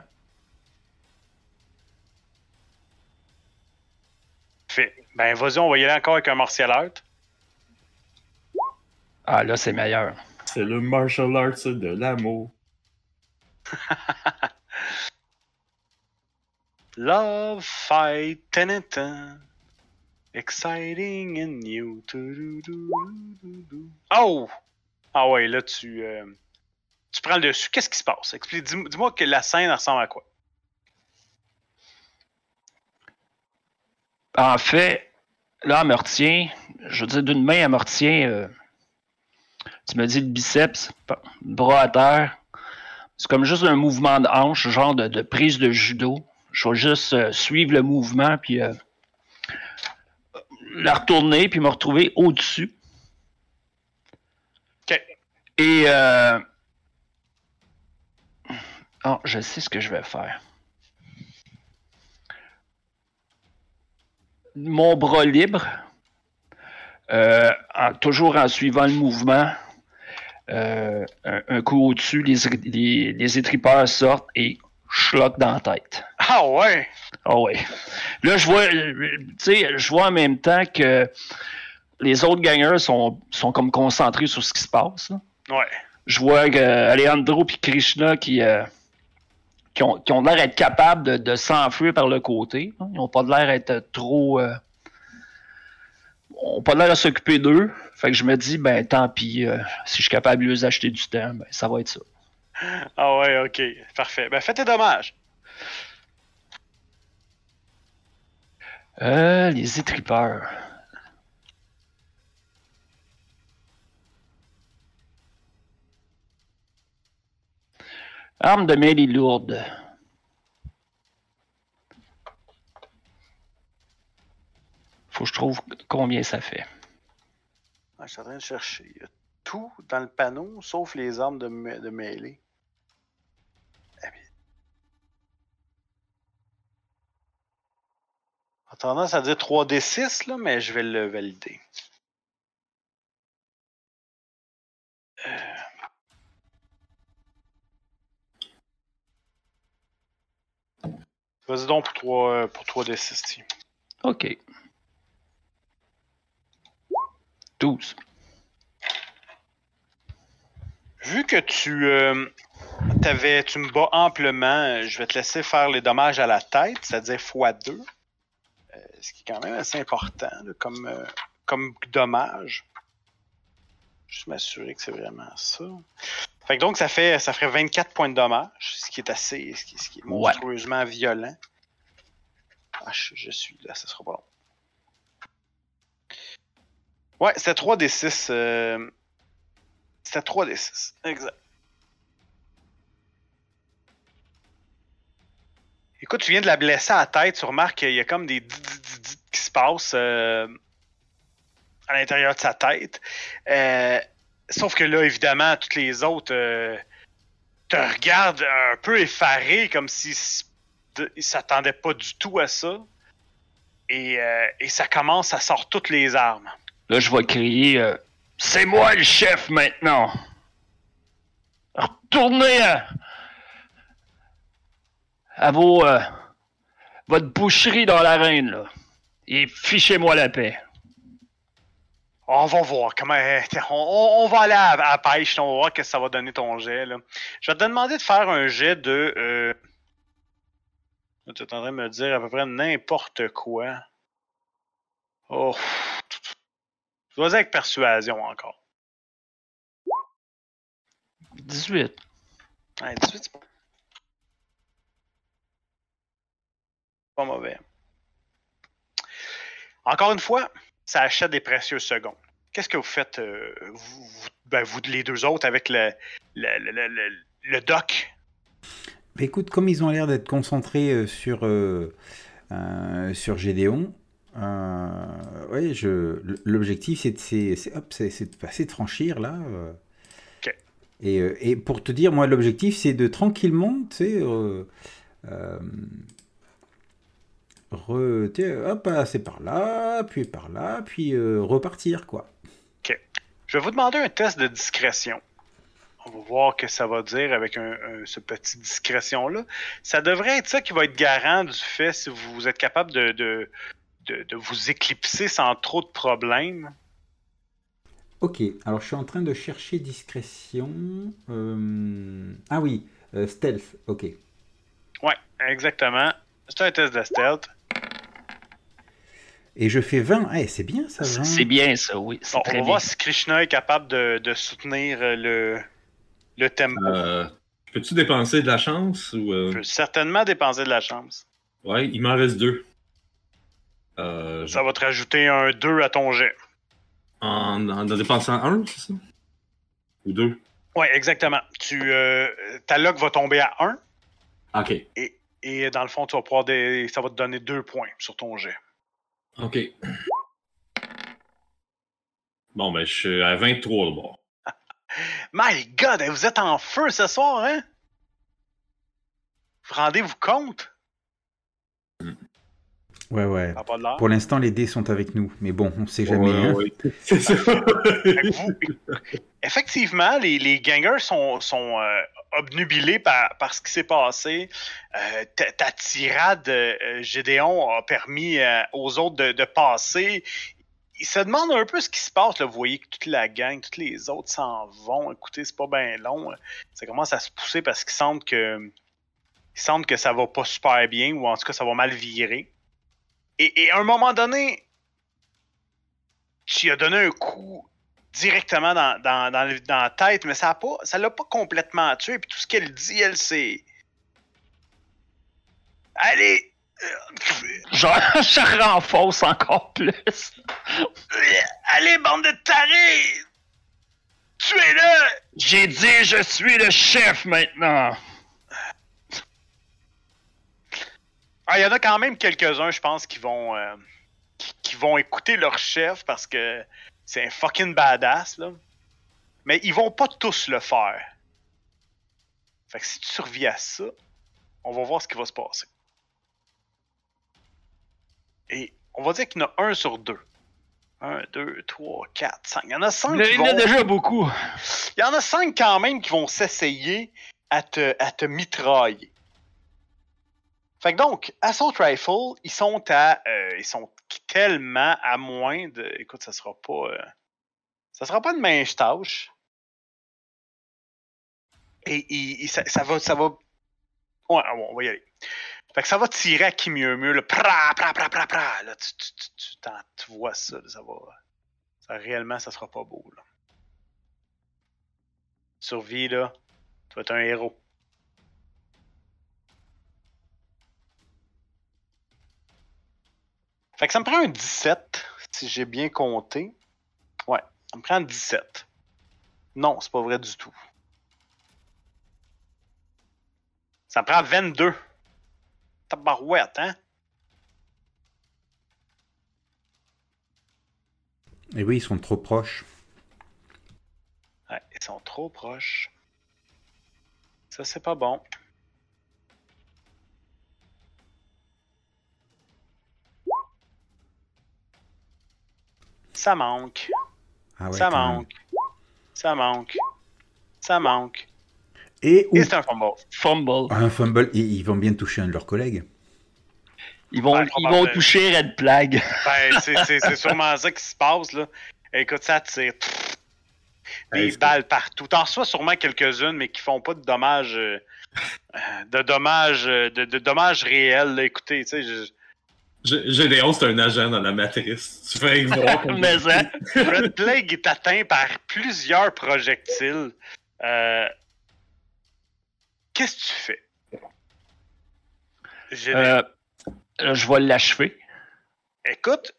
Ben, vas-y, on va y aller encore avec un martial art. Ah, là, c'est meilleur. C'est le martial arts de l'amour. Love fight, tan, tan. Exciting and new. Oh! Ah ouais, là, tu, euh, tu prends le dessus. Qu'est-ce qui se passe? Dis- dis-moi que la scène ressemble à quoi? En fait, là, elle me retient. Je veux dire, d'une main, elle me retient. euh, tu me dis le biceps, bras à terre. C'est comme juste un mouvement de hanche, genre de, de prise de judo. Je vais juste euh, suivre le mouvement, puis euh, la retourner, puis me retrouver au-dessus. OK. Et. Euh... Oh, je sais ce que je vais faire. Mon bras libre, euh, en- toujours en suivant le mouvement, euh, un, un coup au-dessus, les, les, les étripeurs sortent et schlock dans la tête. Ah ouais! Ah ouais. Là, je vois, euh, tu sais, je vois en même temps que les autres gagneurs sont, sont comme concentrés sur ce qui se passe. là. Ouais. Je vois que Alejandro et Krishna qui, euh, qui ont, qui ont l'air d'être capables de, de s'enfuir par le côté. hein. Ils n'ont pas l'air d'être trop. euh, ont pas l'air de s'occuper d'eux. Fait que je me dis, ben tant pis, euh, si je suis capable de les acheter du temps, ben ça va être ça. Ah ouais, ok. Parfait. Ben, fais tes dommages. Euh, les étripeurs. Arme de mêlée lourde. Faut que je trouve combien ça fait. Ah, je suis en train de chercher. Il y a tout dans le panneau, sauf les armes de, mê- de mêlée. Eh tendance à dire 3D6, là, mais je vais le valider. Vas-y donc pour 3, pour 3D6, tiens. OK. 12. Vu que tu, euh, t'avais, tu me bats amplement, euh, je vais te laisser faire les dommages à la tête, c'est-à-dire x2. Euh, ce qui est quand même assez important là, comme, euh, comme dommage. Juste m'assurer que c'est vraiment ça. Fait que donc, ça, fait, ça ferait 24 points de dommage, ce qui est assez, ce qui, ce qui est Ouais. monstrueusement violent. Ah, je, je suis là, ça sera pas long. Ouais, c'était 3 des 6. Euh... C'était 3 des 6. Exact. Écoute, tu viens de la blesser à la tête. Tu remarques qu'il y a comme des qui se passent euh, à l'intérieur de sa tête. Euh, sauf que là, évidemment, toutes les autres euh, te regardent un peu effarés, comme si s- de- ils s'attendaient pas du tout à ça. Et, euh, et ça commence à sortir toutes les armes. Là, je vais crier euh, C'est moi le chef maintenant. Retournez à, à vos, votre boucherie dans l'arène, là. Et fichez-moi la paix. On va voir comment. On, on- va aller à, à la pêche, on va voir ce que ça va donner ton jet. Là. Je vais te demander de faire un jet de. Euh... Tu es en train de me dire à peu près n'importe quoi. Oh. Vas-y avec persuasion encore. 18. Ouais, 18, c'est pas- pas mauvais. Encore une fois, ça achète des précieux secondes. Qu'est-ce que vous faites, euh, vous, ben, vous, les deux autres, avec le, le, le, le- le- doc? Bah, écoute, comme ils ont l'air d'être concentrés euh, sur, euh, euh, sur Gédéon, ouais, je, l'objectif c'est de, c'est, c'est- hop, c'est, c'est de passer, de franchir là. Et, et pour te dire, moi, l'objectif c'est de tranquillement, tu sais, re- hop, passer par là, puis par là, puis euh, repartir quoi. Je vais vous demander un test de discrétion. On va voir que ça va dire avec un, un- ce petit discrétion-là. Ça devrait être ça qui va être garant du fait si vous êtes capable de, de, de, de vous éclipser sans trop de problèmes. Ok, alors je suis en train de chercher discrétion. euh, Ah oui, euh, stealth, ok. Ouais, exactement. C'est un test de stealth. Et je fais 20. Eh, c'est bien ça, 20. C'est bien ça, oui. on va bien. voir si Krishna est capable de, de soutenir euh, le, le tempo. Euh, Peux-tu dépenser de la chance ou. euh, Je peux certainement dépenser de la chance. Ouais, il m'en reste deux. Euh, je- Ça va te rajouter un 2 à ton jet. en, en dépensant un, c'est ça? Ou deux? Ouais, exactement. Tu, euh, ta luck va tomber à 1 Ok. et, et dans le fond, tu vas pouvoir dé- ça va te donner 2 points sur ton jet. Ok. Bon, ben, je suis à 23 de bord. My God, vous êtes en feu ce soir, hein? Vous rendez-vous compte? Ouais, ouais. Ça n'a pas de l'air. Pour l'instant, les dés sont avec nous. Mais bon, on sait jamais. Ouais, hein. ouais. Effectivement, les, les gangers sont, sont euh, obnubilés par, par ce qui s'est passé. Euh, ta, ta tirade, euh, Gédéon, a permis euh, aux autres de, de passer. Ils se demandent un peu ce qui se passe. Là. Vous voyez que toute la gang, tous les autres s'en vont. Écoutez, c'est pas bien long. Ça commence à se pousser parce qu'ils sentent que ils sentent que ça va pas super bien ou en tout cas ça va mal virer. Et, et à un moment donné, tu as donné un coup directement dans, dans, dans, la tête, mais ça a pas, ça l'a pas complètement tué. Puis tout ce qu'elle dit, elle, c'est. Allez! euh, Genre, je renforce encore plus. euh, allez, bande de tarés! Tuez-le! J'ai dit, je suis le chef maintenant. Ah, il y en a quand même quelques-uns, je pense, qui vont, euh, qui, qui vont écouter leur chef parce que c'est un fucking badass, là. Mais ils vont pas tous le faire. Fait que si tu survis à ça, on va voir ce qui va se passer. Et on va dire qu'il y en a un sur deux. Un, deux, trois, quatre, cinq. Il y en a cinq Il qui y en a déjà beaucoup. Il y en a cinq quand même qui vont s'essayer à te, à te mitrailler. Fait que donc, Assault Rifle, ils sont à. euh, ils sont tellement à moins de. Écoute, ça sera pas. euh, ça sera pas une mince tâche. Et, il- il- ça, ça va. Ça va. Ouais, on va y aller. Fait que ça va tirer à qui mieux mieux. Là. Pra, pra, pra, pra, pra. Là, tu, tu, tu, tu vois ça. là, ça va. Ça, réellement, ça sera pas beau. Là. Survie, là. Tu vas être un héros. Fait que ça me prend un 17, si j'ai bien compté. Ouais, ça me prend un 17. Non, c'est pas vrai du tout. Ça me prend 22. Tabarouette, hein? Et oui, ils sont trop proches. Ouais, ils sont trop proches. Ça, c'est pas bon. Ça manque. Ah ouais, ça manque. Ça manque. Ça manque. Et c'est un fumble. Fumble. un fumble, ils, ils vont bien toucher un de leurs collègues. Ils vont, Ouais, ils vont toucher Red Plague. Ben, c'est- sûrement ça qui se passe, là. Écoute, ça tire. Des balles partout. T'en reçois sûrement quelques-unes, mais qui font pas de dommages. euh, de dommages. euh, De, de dommages réels, là. Écoutez, tu sais, je- Gédéon, c'est un agent dans la matrice. Tu fais voir Mais hein, Red Plague est atteint par plusieurs projectiles. Euh, Qu'est-ce que tu fais? Euh, je vais l'achever. Écoute,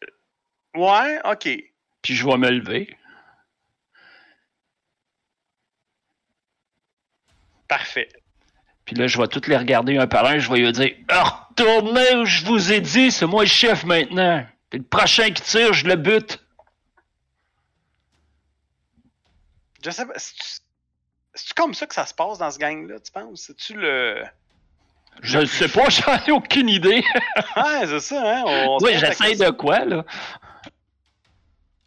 ouais, ok. Puis je vais me lever. Parfait. Puis là, je vais toutes les regarder un par un. Je vais lui dire Retournez où je vous ai dit, c'est moi le chef maintenant. Puis le prochain qui tire, je le bute. Je sais pas. C'est-tu c'est-tu comme ça que ça se passe dans ce gang-là, tu penses? C'est-tu le. Je ne sais pas, j'en ai aucune idée. Ouais, c'est ça, hein? On oui, question. de quoi, là?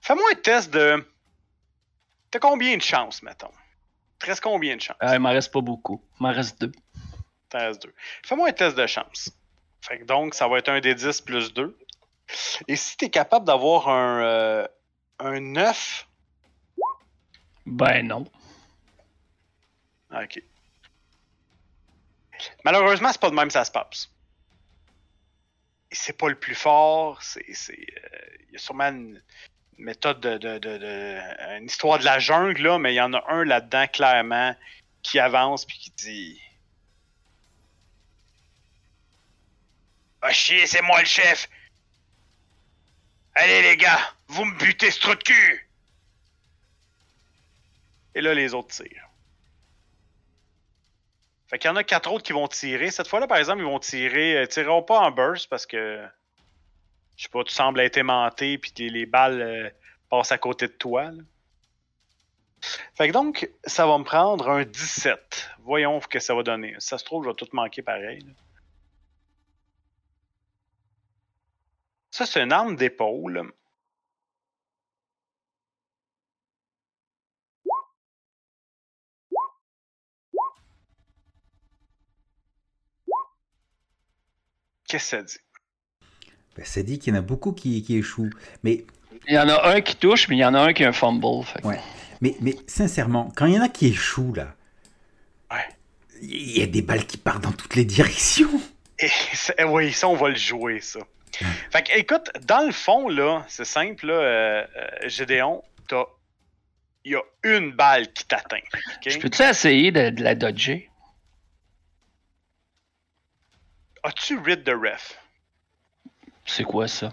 Fais-moi un test de. T'as combien de chances, mettons? Reste combien de chances? Ah, Il m'en reste pas beaucoup. Il m'en reste deux. Fais-moi un test de chance. Fait que donc, ça va être un des 10 plus 2. Et si t'es capable d'avoir un, euh, un 9. Ben non. Ok. Malheureusement, c'est pas de même que ça se passe. c'est pas le plus fort. C'est, euh, il y a sûrement une méthode de, de, de, de- une histoire de la jungle là, mais il y en a un là-dedans clairement qui avance puis qui dit. Ah chier, c'est moi le chef. Allez les gars, vous me butez ce trou de cul. Et là les autres tirent. Fait qu'il y en a quatre autres qui vont tirer. Cette fois-là, par exemple, ils vont tirer. euh, tireront pas en burst parce que. Je sais pas, tu sembles être aimanté puis les, les balles euh, passent à côté de toi. là. Fait que donc, ça va me prendre un 17. Voyons ce que ça va donner. Ça se trouve, je vais tout manquer pareil. Ça, c'est une arme d'épaule. Qu'est-ce que ça dit? Ben, ça dit qu'il y en a beaucoup qui, qui échouent. Mais, Il y en a un qui touche, mais il y en a un qui a un fumble. fait que- Ouais. mais, mais sincèrement, quand il y en a qui échouent, là, Ouais. il y a des balles qui partent dans toutes les directions. Et oui, ça, on va le jouer, ça. Fait que, écoute, dans le fond, là, c'est simple, là, euh, euh, Gédéon, t'as. Il y a une balle qui t'atteint. ok? Je peux-tu essayer de, de la dodger? As-tu rid de ref? C'est quoi ça?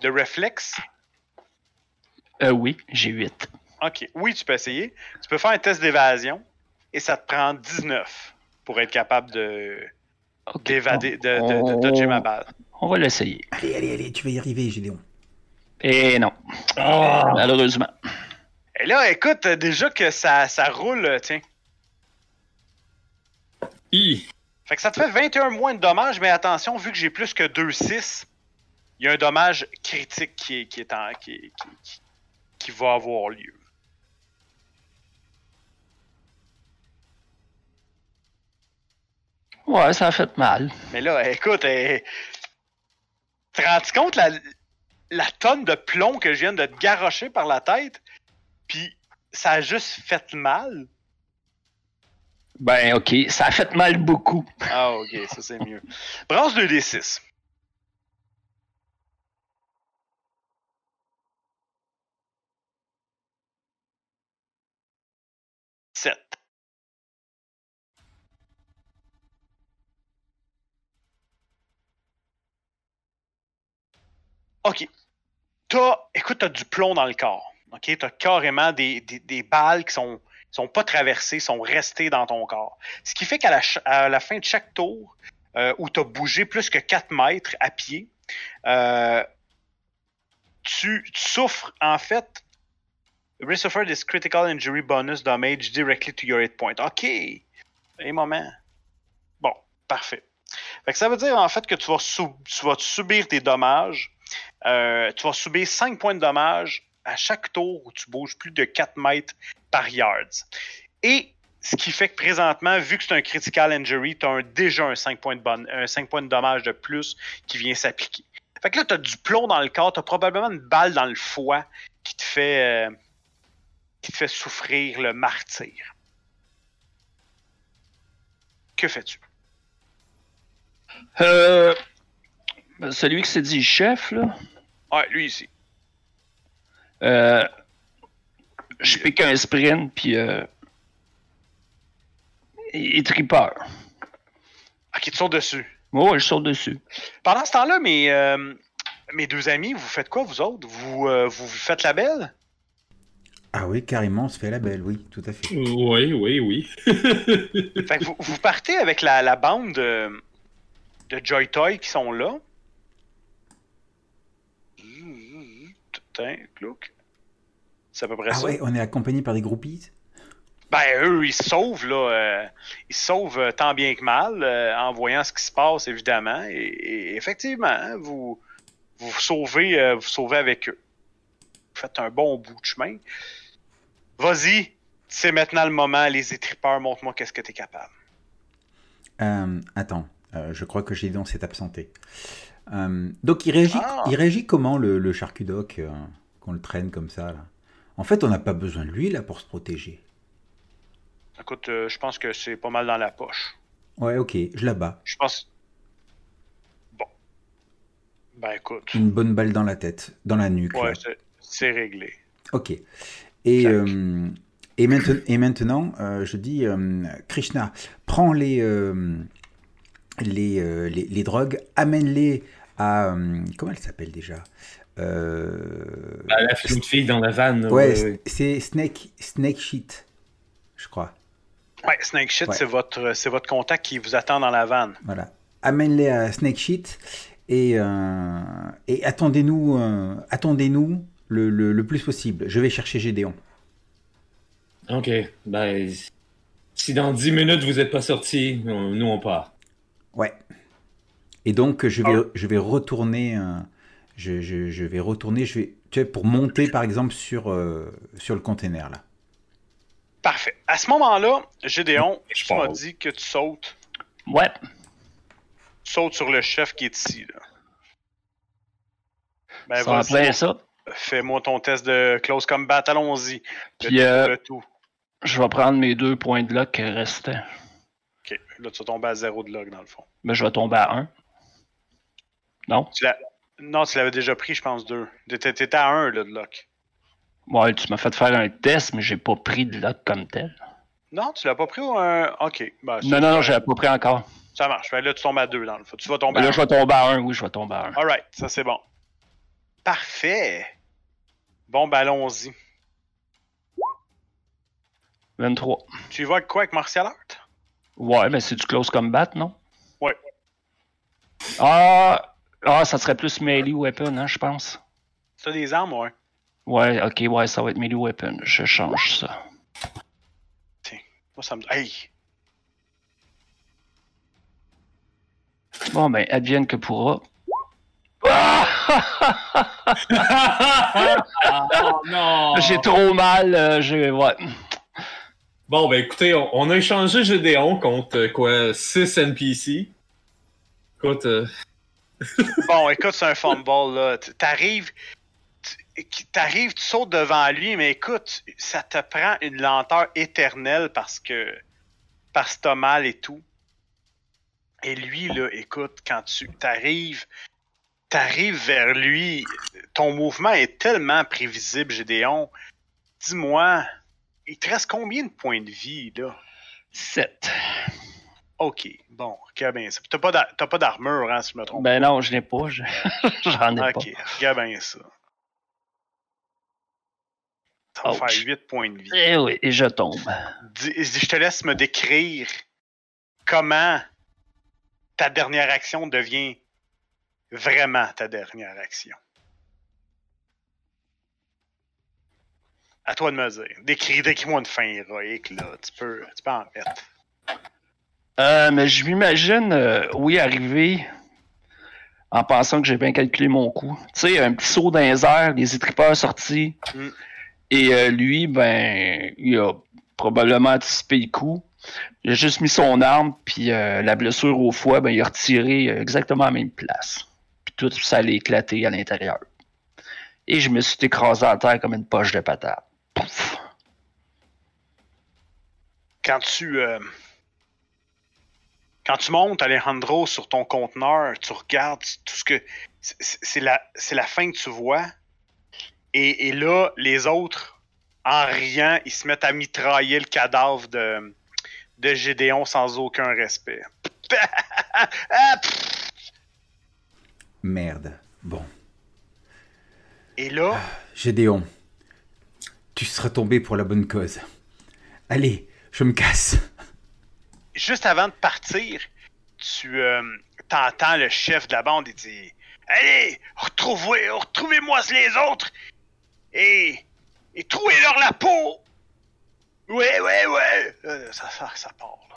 De réflexe? Euh, oui, j'ai 8. Ok. Oui, tu peux essayer. Tu peux faire un test d'évasion et ça te prend 19 pour être capable de d'évader, de, de dodger ma balle. On va l'essayer. Allez, allez, allez, tu vas y arriver, Gédéon. Et non, Ah! malheureusement. Et là, écoute, déjà que ça, ça roule, tiens. Fait que ça te fait 21 moins de dommages, mais attention, vu que j'ai plus que 2-6, il y a un dommage critique qui, est, qui, est en, qui, est- qui, qui- qui va avoir lieu. Ouais, ça a fait mal. Mais là, écoute, eh, tu te rends compte la, la tonne de plomb que je viens de te garrocher par la tête? Puis ça a juste fait mal? Ben, ok, ça a fait mal beaucoup. Ah, ok, ça c'est mieux. Brasse 2d6. Ok. T'as, écoute, t'as du plomb dans le corps. Ok, t'as carrément des, des, des balles qui sont, sont pas traversées, sont restées dans ton corps. Ce qui fait qu'à la, à la fin de chaque tour, euh, où tu as bougé plus que 4 mètres à pied, euh, tu, tu souffres en fait. You suffer this critical injury bonus damage directly to your hit point. OK. Un moment. Bon, parfait. Fait que ça veut dire en fait que tu vas, tu vas subir des dommages. Euh, tu vas subir 5 points de dommages à chaque tour où tu bouges plus de 4 mètres par yards. Et ce qui fait que présentement, vu que c'est un critical injury, tu as déjà un 5 points, de bon- un 5 points de dommage de plus qui vient s'appliquer. Fait que là, tu as du plomb dans le corps, tu as probablement une balle dans le foie qui te fait, euh, qui te fait souffrir le martyr. Que fais-tu? Euh, ben, celui qui s'est dit chef, là, Ouais, lui ici. euh, je pique un sprint, puis euh, il il tripeur. Ok, tu sautes dessus. Moi, je saute dessus. Pendant ce temps-là, mes, euh, mes deux amis, vous faites quoi, vous autres? Vous, euh, vous vous faites la belle? Ah oui, carrément, on se fait la belle, oui, tout à fait. Oui, oui, oui. Fait que vous, vous partez avec la, la bande de, de Joy Toy qui sont là. C'est à peu près Ah ça. ouais, on est accompagné par des groupies? Ben, eux, ils se sauvent, là. euh, ils se sauvent euh, tant bien que mal euh, en voyant ce qui se passe, évidemment. Et, et effectivement, hein, vous, vous vous sauvez, euh, vous sauvez avec eux. Vous faites un bon bout de chemin. Vas-y, c'est maintenant le moment, les étripeurs, montre-moi qu'est-ce que t'es capable. Euh, attends, je crois que Gédéon s'est absenté. Euh, donc, il réagit, Ah. il réagit comment le, le charcudoc euh, qu'on le traîne comme ça là? En fait, on n'a pas besoin de lui là pour se protéger. Écoute, euh, je pense que c'est pas mal dans la poche. Ouais, ok, je la bats. Je pense. Bon. Ben écoute. Une bonne balle dans la tête, dans la nuque. Ouais, c'est- réglé. Ok. Et, Clac. euh, et, maintenant, et maintenant, je dis, Krishna, prends les, les, euh, les, les drogues, amène-les à... euh, comment elle s'appelle déjà Euh, Bah, la petite fille dans la vanne. Ouais, c'est Snake, Snake Sheet, je crois. Ouais, Snake Shit, Ouais. c'est votre, c'est votre contact qui vous attend dans la vanne. Voilà. Amène-les à Snake Sheet et, euh, et attendez-nous euh, attendez-nous le, le, le plus possible. Je vais chercher Gédéon. Ok, ben, si dans 10 minutes vous êtes pas sortis, on- nous on part. Ouais. Et donc je vais, Ah. je vais retourner, euh, je, je- je vais retourner, je vais, tu sais, pour monter par exemple sur, euh, sur le container là. Parfait. À ce moment-là, Gédéon, Je tu m'as dit que tu sautes. Ouais. Tu sautes sur le chef qui est ici. Là. Ben, ça fais-moi ton test de close combat, allons-y. Puis euh, tout. je vais prendre mes deux points de luck restants. Là tu vas tomber à zéro de log dans le fond. Mais je vais tomber à 1. Non? Tu Non, tu l'avais déjà pris, je pense, deux. T'étais t'étais à un là, de lock. Ouais, tu m'as fait faire un test, mais j'ai pas pris de luck comme tel. Non, tu l'as pas pris ou un. Ok. Ben, c'est- Non, non, non, j'ai pas pris encore. Ça marche. Ben, là, tu tombes à deux dans le fond. Tu vas tomber Là, à je vais tomber à 1, oui, je vais tomber à 1. Alright, ça c'est bon. Parfait. Bon, ben allons-y. 23. Tu y vas avec quoi? Avec Martial Art? Ouais, mais c'est du close combat, non? Ouais. Ah, ah, ça serait plus melee weapon, hein, je pense. T'as des armes, ouais. Ouais, ok, ouais, ça va être melee weapon. Je change ça. Moi, ça me. Hey! Bon, ben, advienne que pourra. Ah! oh non! J'ai trop mal, euh, j'ai. Ouais. Bon, ben écoutez, on, a échangé Gédéon contre euh, quoi 6 NPC. Écoute, euh, Bon, écoute, c'est un fumble, là. T'arrives. T'arrives, tu sautes devant lui, mais écoute, ça te prend une lenteur éternelle parce que. Parce que t'as mal et tout. Et lui, là, écoute, quand tu t'arrives. T'arrives vers lui, ton mouvement est tellement prévisible, Gédéon. Dis-moi, il te reste combien de points de vie, là? 7. Ok, bon, regarde bien ça. T'as pas pas d'armure, hein, si je me trompe. Ben non, je n'ai pas. je- J'en ai ok, regarde bien ça. Ça va faire 8 points de vie. pas. Eh oui, et je tombe. Je te laisse me décrire comment ta dernière action devient vraiment ta dernière action. À toi de me dire. Décris, décris-moi une fin héroïque, là. Tu peux, tu peux en mettre. Euh, mais je m'imagine, euh, oui, arriver en pensant que j'ai bien calculé mon coup. Tu sais, un petit saut dans les airs, les étripeurs sortis. Mm. Et euh, lui, ben, il a probablement anticipé le coup. Il a juste mis son arme, puis la blessure au foie, ben, il a retiré exactement à la même place. Puis tout ça allait éclater à l'intérieur. Et je me suis écrasé à terre comme une poche de patate. Pouf. quand tu euh, quand tu montes Alejandro sur ton conteneur, tu regardes tout ce que c'est- la c'est la fin que tu vois et, et là les autres en riant ils se mettent à mitrailler le cadavre de de Gédéon sans aucun respect. Ah. Merde. Bon. et là Gédéon, tu seras tombé pour la bonne cause. Allez, je me casse. juste avant de partir, tu euh, t'entends le chef de la bande il dit Allez, retrouvez, retrouvez-moi les autres et, et trouvez-leur la peau. Ouais, ouais, ouais. Euh, ça, ça, ça part là.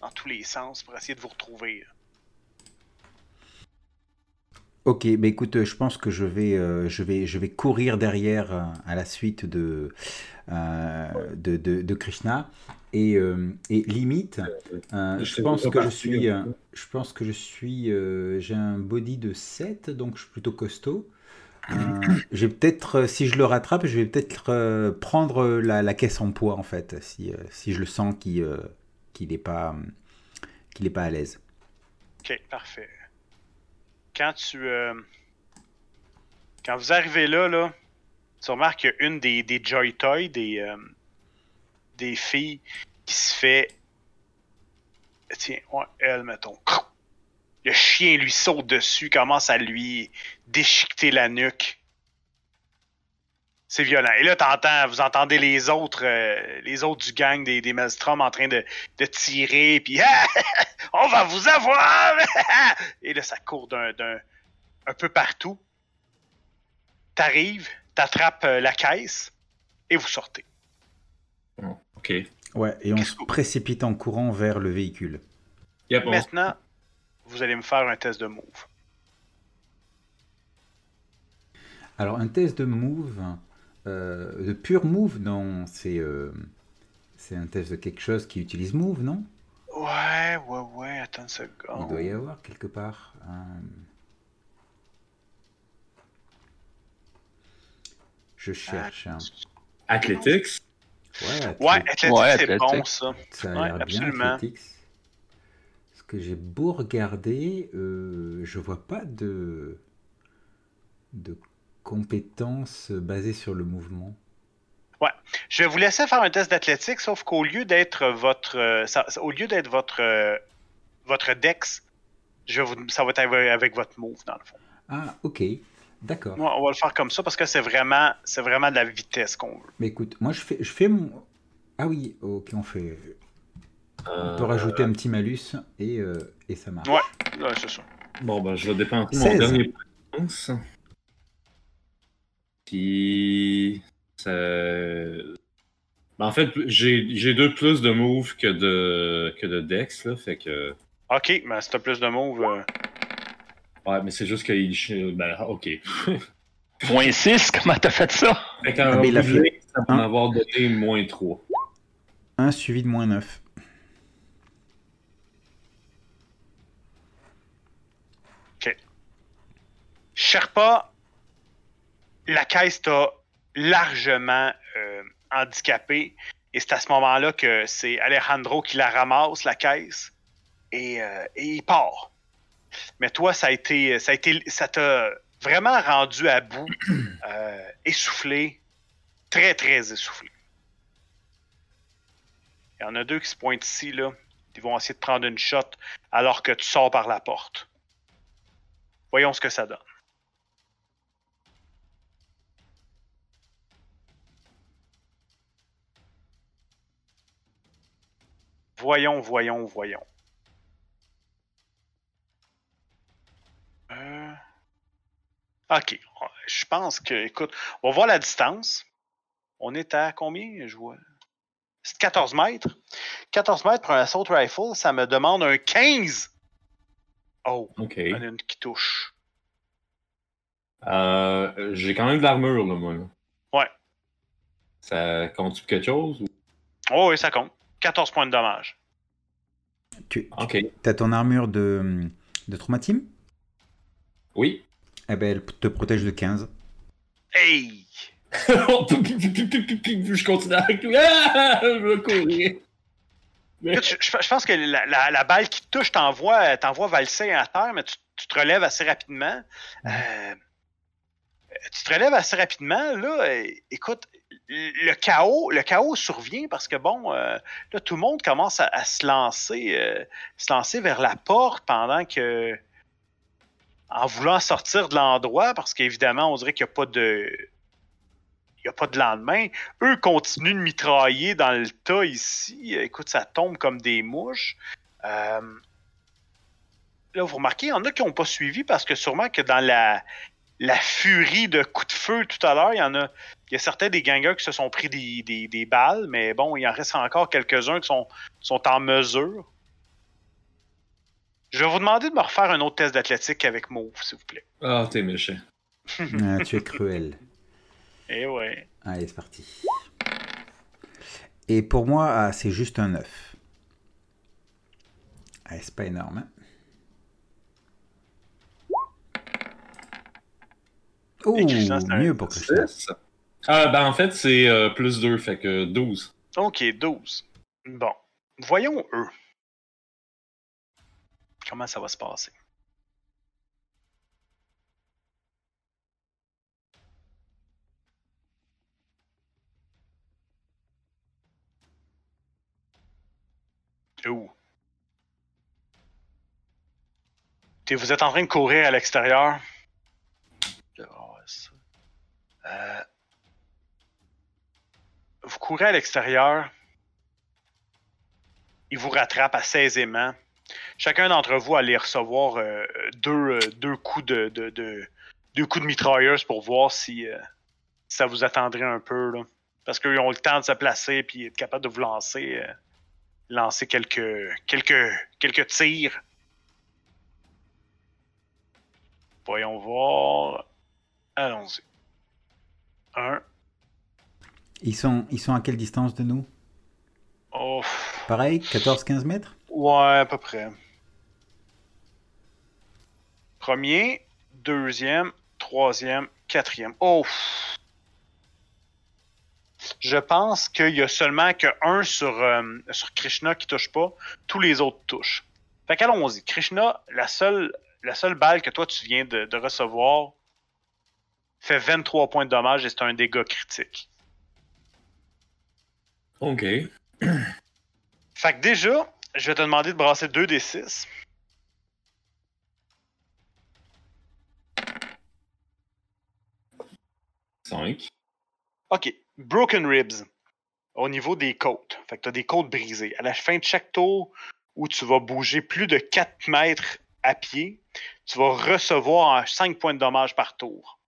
Dans tous les sens pour essayer de vous retrouver. Ok, bah écoute, je pense que je vais, euh, je vais, je vais courir derrière euh, à la suite de, euh, de, de, de Krishna. Et, euh, et limite, euh, Je pense que je suis, euh, je pense que je suis, euh, j'ai un body de 7, donc je suis plutôt costaud. Euh, je vais peut-être, si je le rattrape, je vais peut-être euh, prendre la, la caisse en poids en fait, si, euh, si je le sens qu'il euh, n'est pas, qu'il est pas à l'aise. Ok, parfait. Quand tu. euh, quand vous arrivez là, là, tu remarques qu'il y a une des, des Joy Toy, des, euh, des filles, qui se fait. Tiens, ouais, elle, mettons. Le chien lui saute dessus, commence à lui déchiqueter la nuque. C'est violent. Et là, t'entends, vous entendez les autres, euh, les autres du gang des, des Maelstrom en train de, de tirer, puis on va vous avoir! Et là, ça court d'un, d'un- un peu partout. T'arrives, t'attrapes euh, la caisse, et vous sortez. Ok. Ouais, et on se précipite en courant vers le véhicule. Yep, on- Maintenant, vous allez me faire un test de move. Alors, un test de move, euh, de pur move, non, c'est euh, c'est un test de quelque chose qui utilise move, non? Ouais, ouais, ouais, attends une Il seconde. doit y avoir quelque part. un- Je cherche. hein. Athletics? Ouais, Ouais, Athletics, Athlétique, Ouais, c'est bon, ça. ça a ouais, l'air bien, absolument. Athletics. Parce que j'ai beau regarder, euh, je vois pas de de compétences basées sur le mouvement? Je vais vous laisser faire un test d'athlétique, sauf qu'au lieu d'être votre, euh, ça- au lieu d'être votre, euh, votre dex, je vais vous, ça va être avec, votre move dans le fond. Ah, ok, d'accord. Ouais, on va le faire comme ça parce que c'est vraiment, c'est vraiment de la vitesse qu'on veut. Mais écoute, moi je fais, je fais mon. Ah oui, ok, on fait. On peut Euh, rajouter un petit malus et, euh, et ça marche. Ouais. Ouais, c'est ça. Bon, ben, je vais dépenser mon 16. dernier. Puis. Ça... Ben, en fait, j'ai j'ai deux plus de move que de, que de dex, là. Fait que. Ok, mais si t'as plus de move, euh, Ouais, mais c'est juste qu'il. Ben, ok. Point 6, comment t'as fait ça? Fait qu'en Ah, fait ça va un. m'avoir donné moins 3. 1 suivi de moins 9. Sherpa, la caisse t'a largement euh, handicapé. Et c'est à ce moment-là que c'est Alejandro qui la ramasse, la caisse, et, euh, il part. Mais toi, ça a été. Ça a été. Ça t'a vraiment rendu à bout, euh, essoufflé, très, très essoufflé. Il y en a deux qui se pointent ici, là. Ils vont essayer de prendre une shot alors que tu sors par la porte. Voyons ce que ça donne. Voyons, voyons, voyons. Euh, Ok, je pense que, écoute, on va voir la distance. On est à combien, je vois? C'est 14 mètres. 14 mètres pour un assault rifle, ça me demande un 15. Oh, Ok. il y en a une qui touche. Euh, j'ai quand même de l'armure, là, moi. là. Ouais. Ça compte quelque chose? ou- Oh oui, ça compte. 14 points de dommage. Tu Ok. as ton armure de, de traumatisme Oui. Eh ben, elle te protège de 15. Hey! je continue à Ah! Je veux courir. Je, je- je pense que la, la- la balle qui te touche t'envoie t'envoie valser à terre, mais tu, tu te relèves assez rapidement. Euh, tu te relèves assez rapidement. Là, écoute, le chaos, le chaos survient parce que bon, euh, là, tout le monde commence à, à se lancer, euh, se lancer vers la porte pendant que, en voulant sortir de l'endroit, parce qu'évidemment, on dirait qu'il n'y a pas de, il y a pas de lendemain. Eux continuent de mitrailler dans le tas ici. Écoute, ça tombe comme des mouches. Euh, Là, vous remarquez, il y en a qui n'ont pas suivi parce que sûrement que dans la, la furie de coups de feu tout à l'heure, il y en a. Il y a certains des gangers qui se sont pris des, des- des balles, mais bon, il en reste encore quelques-uns qui sont, sont en mesure. Je vais vous demander de me refaire un autre test d'athlétique avec Mauve, s'il vous plaît. Ah, t'es méchant. Ah, tu es cruel. Eh ouais. Allez, c'est parti. Et pour moi, ah, c'est juste un 9. Ah, c'est pas énorme. hein. Oh, mieux pour Christian. Ah, ben en fait, c'est euh, plus 2, fait que 12. Ok, 12. Bon. Voyons eux. Comment ça va se passer? Où? Vous êtes en train de courir à l'extérieur? Euh, vous courez à l'extérieur. Il vous rattrape assez aisément. Chacun d'entre vous allait recevoir euh, deux, euh, deux coups de, de- de- deux coups de mitrailleuse pour voir si ça vous attendrait un peu. Là. Parce qu'ils ont le temps de se placer et être capable de vous lancer, lancer quelques, quelques, quelques tirs. Voyons voir. Allons-y. Ils sont, ils sont à quelle distance de nous? Oh. Pareil, 14-15 mètres? Ouais, à peu près. Premier, deuxième, troisième, quatrième. Oh! Je pense qu'il y a seulement que un sur, euh, sur Krishna qui touche pas. Tous les autres touchent. Fait qu'allons-y. Krishna, la seule, la seule balle que toi tu viens de, de recevoir fait 23 points de dommage et c'est un dégât critique. Ok. Fait que déjà, je vais te demander de brasser 2 des 6. Cinq. OK. Broken ribs. Au niveau des côtes. Fait que tu as des côtes brisées. À la fin de chaque tour où tu vas bouger plus de 4 mètres à pied, tu vas recevoir 5 points de dommage par tour.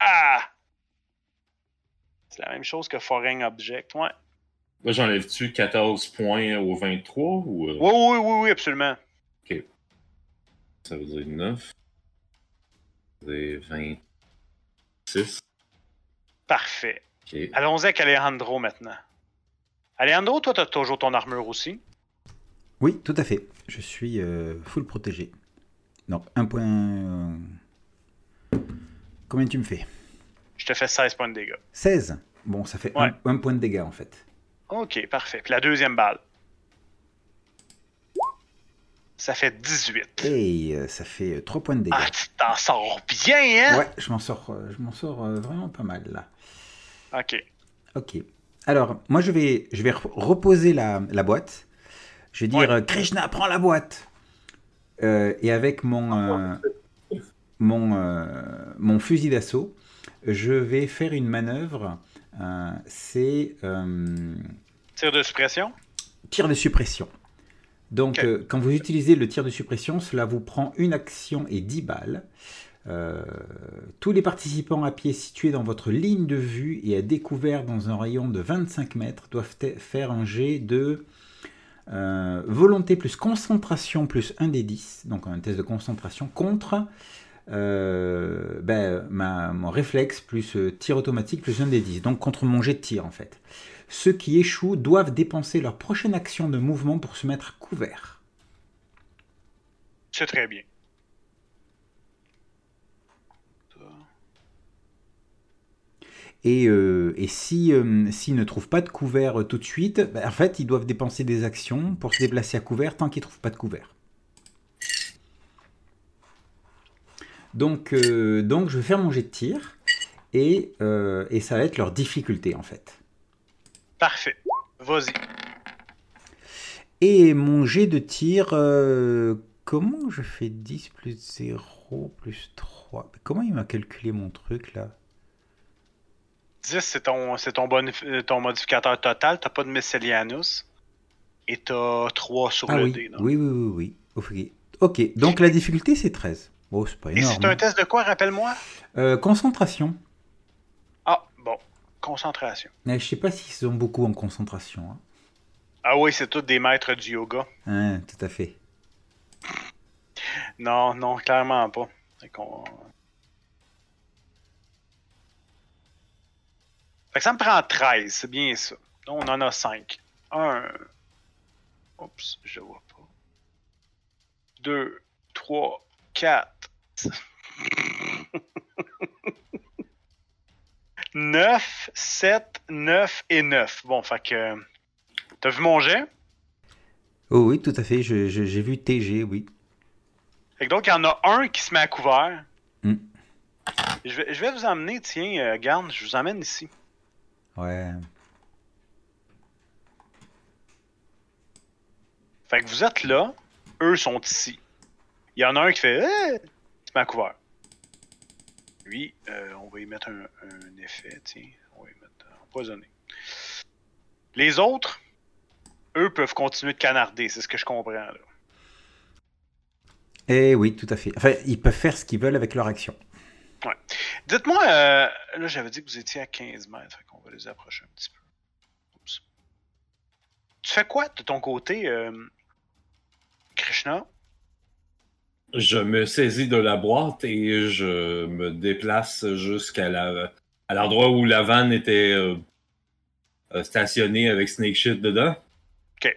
Ah! C'est la même chose que Foreign Object. Ouais. Là, j'enlève-tu 14 points au 23 ou. euh, Oui, oui, oui, oui, absolument. Ça veut dire 9. Ça veut dire 26. Parfait. Ok. Allons-y avec Alejandro maintenant. Alejandro, toi, tu as toujours ton armure aussi? Oui, tout à fait. Je suis euh, full protégé. Donc, un point. Euh, Combien tu me fais Je te fais 16 points de dégâts. 16. Bon, ça fait Ouais. un, un point de dégâts en fait. Ok, parfait. Puis la deuxième balle. Ça fait 18. Et euh, ça fait 3 points de dégâts. Ah, tu t'en sors bien, hein? Ouais, je m'en sors, euh, je m'en sors euh, vraiment pas mal là. Ok. Ok. Alors, moi je vais, je vais re- reposer la, la boîte. Je vais dire Ouais. euh, Krishna, prends la boîte. Euh, et avec mon, euh, mon, euh, mon fusil d'assaut, je vais faire une manœuvre. euh, C'est euh, Tir de suppression? tir de suppression. Donc, euh, quand vous utilisez le tir de suppression, cela vous prend une action et 10 balles. Euh, tous les participants à pied situés dans votre ligne de vue et à découvert dans un rayon de 25 mètres doivent faire un jet de euh, volonté plus concentration plus 1 des 10, donc un test de concentration, contre euh, ben, ma- mon réflexe plus euh, tir automatique plus 1 des 10, donc contre mon jet de tir en fait. Ceux qui échouent doivent dépenser leur prochaine action de mouvement pour se mettre à couvert. C'est très bien. Et, euh, et si, euh, s'ils ne trouvent pas de couvert tout de suite, ben, en fait, ils doivent dépenser des actions pour se déplacer à couvert tant qu'ils ne trouvent pas de couvert. Donc, euh, donc, je vais faire mon jet de tir et, euh, et ça va être leur difficulté en fait. Parfait. Vas-y. Et mon jet de tir, euh, comment je fais 10 plus 0 plus 3 Comment il m'a calculé mon truc là? 10, c'est ton, c'est ton, bonif- euh, ton modificateur total. T'as pas de Miscellaneous. Et t'as 3 sur Ah le oui. dé. non? oui, oui, oui, oui. Ok, ok. donc la difficulté c'est 13. Bon, c'est pas Et énorme. c'est un test de quoi, rappelle-moi? Euh, concentration. Ah, bon. Concentration. Mais je sais pas s'ils sont beaucoup en concentration. hein. Ah oui, c'est tous des maîtres du yoga. Hein, tout à fait. Non, non, clairement pas. Fait qu'on- Fait que ça me prend 13, c'est bien ça. On en a 5. 1. Oups, je vois pas. 2, 3, 4. 9, 7, 9 et 9. Bon, fait que. T'as vu mon jet? Oh oui, tout à fait. je- je- J'ai vu TG, oui. Fait que donc, il y en a un qui se met à couvert. Je, vais, je vais vous emmener, tiens, euh, garde, je vous emmène ici. Ouais. Fait que vous êtes là, eux sont ici. Il y en a un qui fait Eh! Tu à couvert. Lui, euh, on va y mettre un, un effet, tiens. On va y mettre empoisonné. Les autres, eux, peuvent continuer de canarder, c'est ce que je comprends. Là. Eh oui, tout à fait. Enfin, ils peuvent faire ce qu'ils veulent avec leur action. Dites-moi, euh, là, j'avais dit que vous étiez à 15 mètres, qu'on va les approcher un petit peu. Oups. Tu fais quoi de ton côté, euh, Krishna? Je me saisis de la boîte et je me déplace jusqu'à la, à l'endroit où la vanne était euh, euh, stationnée avec Snake Shit dedans. Ok.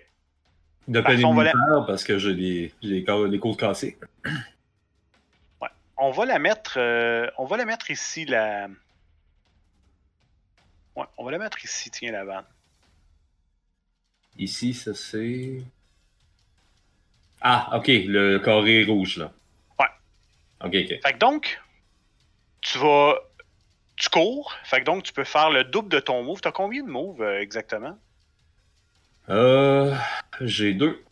De Parfait, peine la- parce que j'ai les, les, les côtes cassées. On va la mettre, euh, on va la mettre ici, la. Ouais, on va la mettre ici, tiens, la vanne. Ici, ça c'est. Ah, ok, le carré rouge là. Ouais. Ok, ok. Fait que donc, tu vas. Tu cours, fait que donc tu peux faire le double de ton move. T'as combien de moves euh, exactement? Euh. J'ai deux.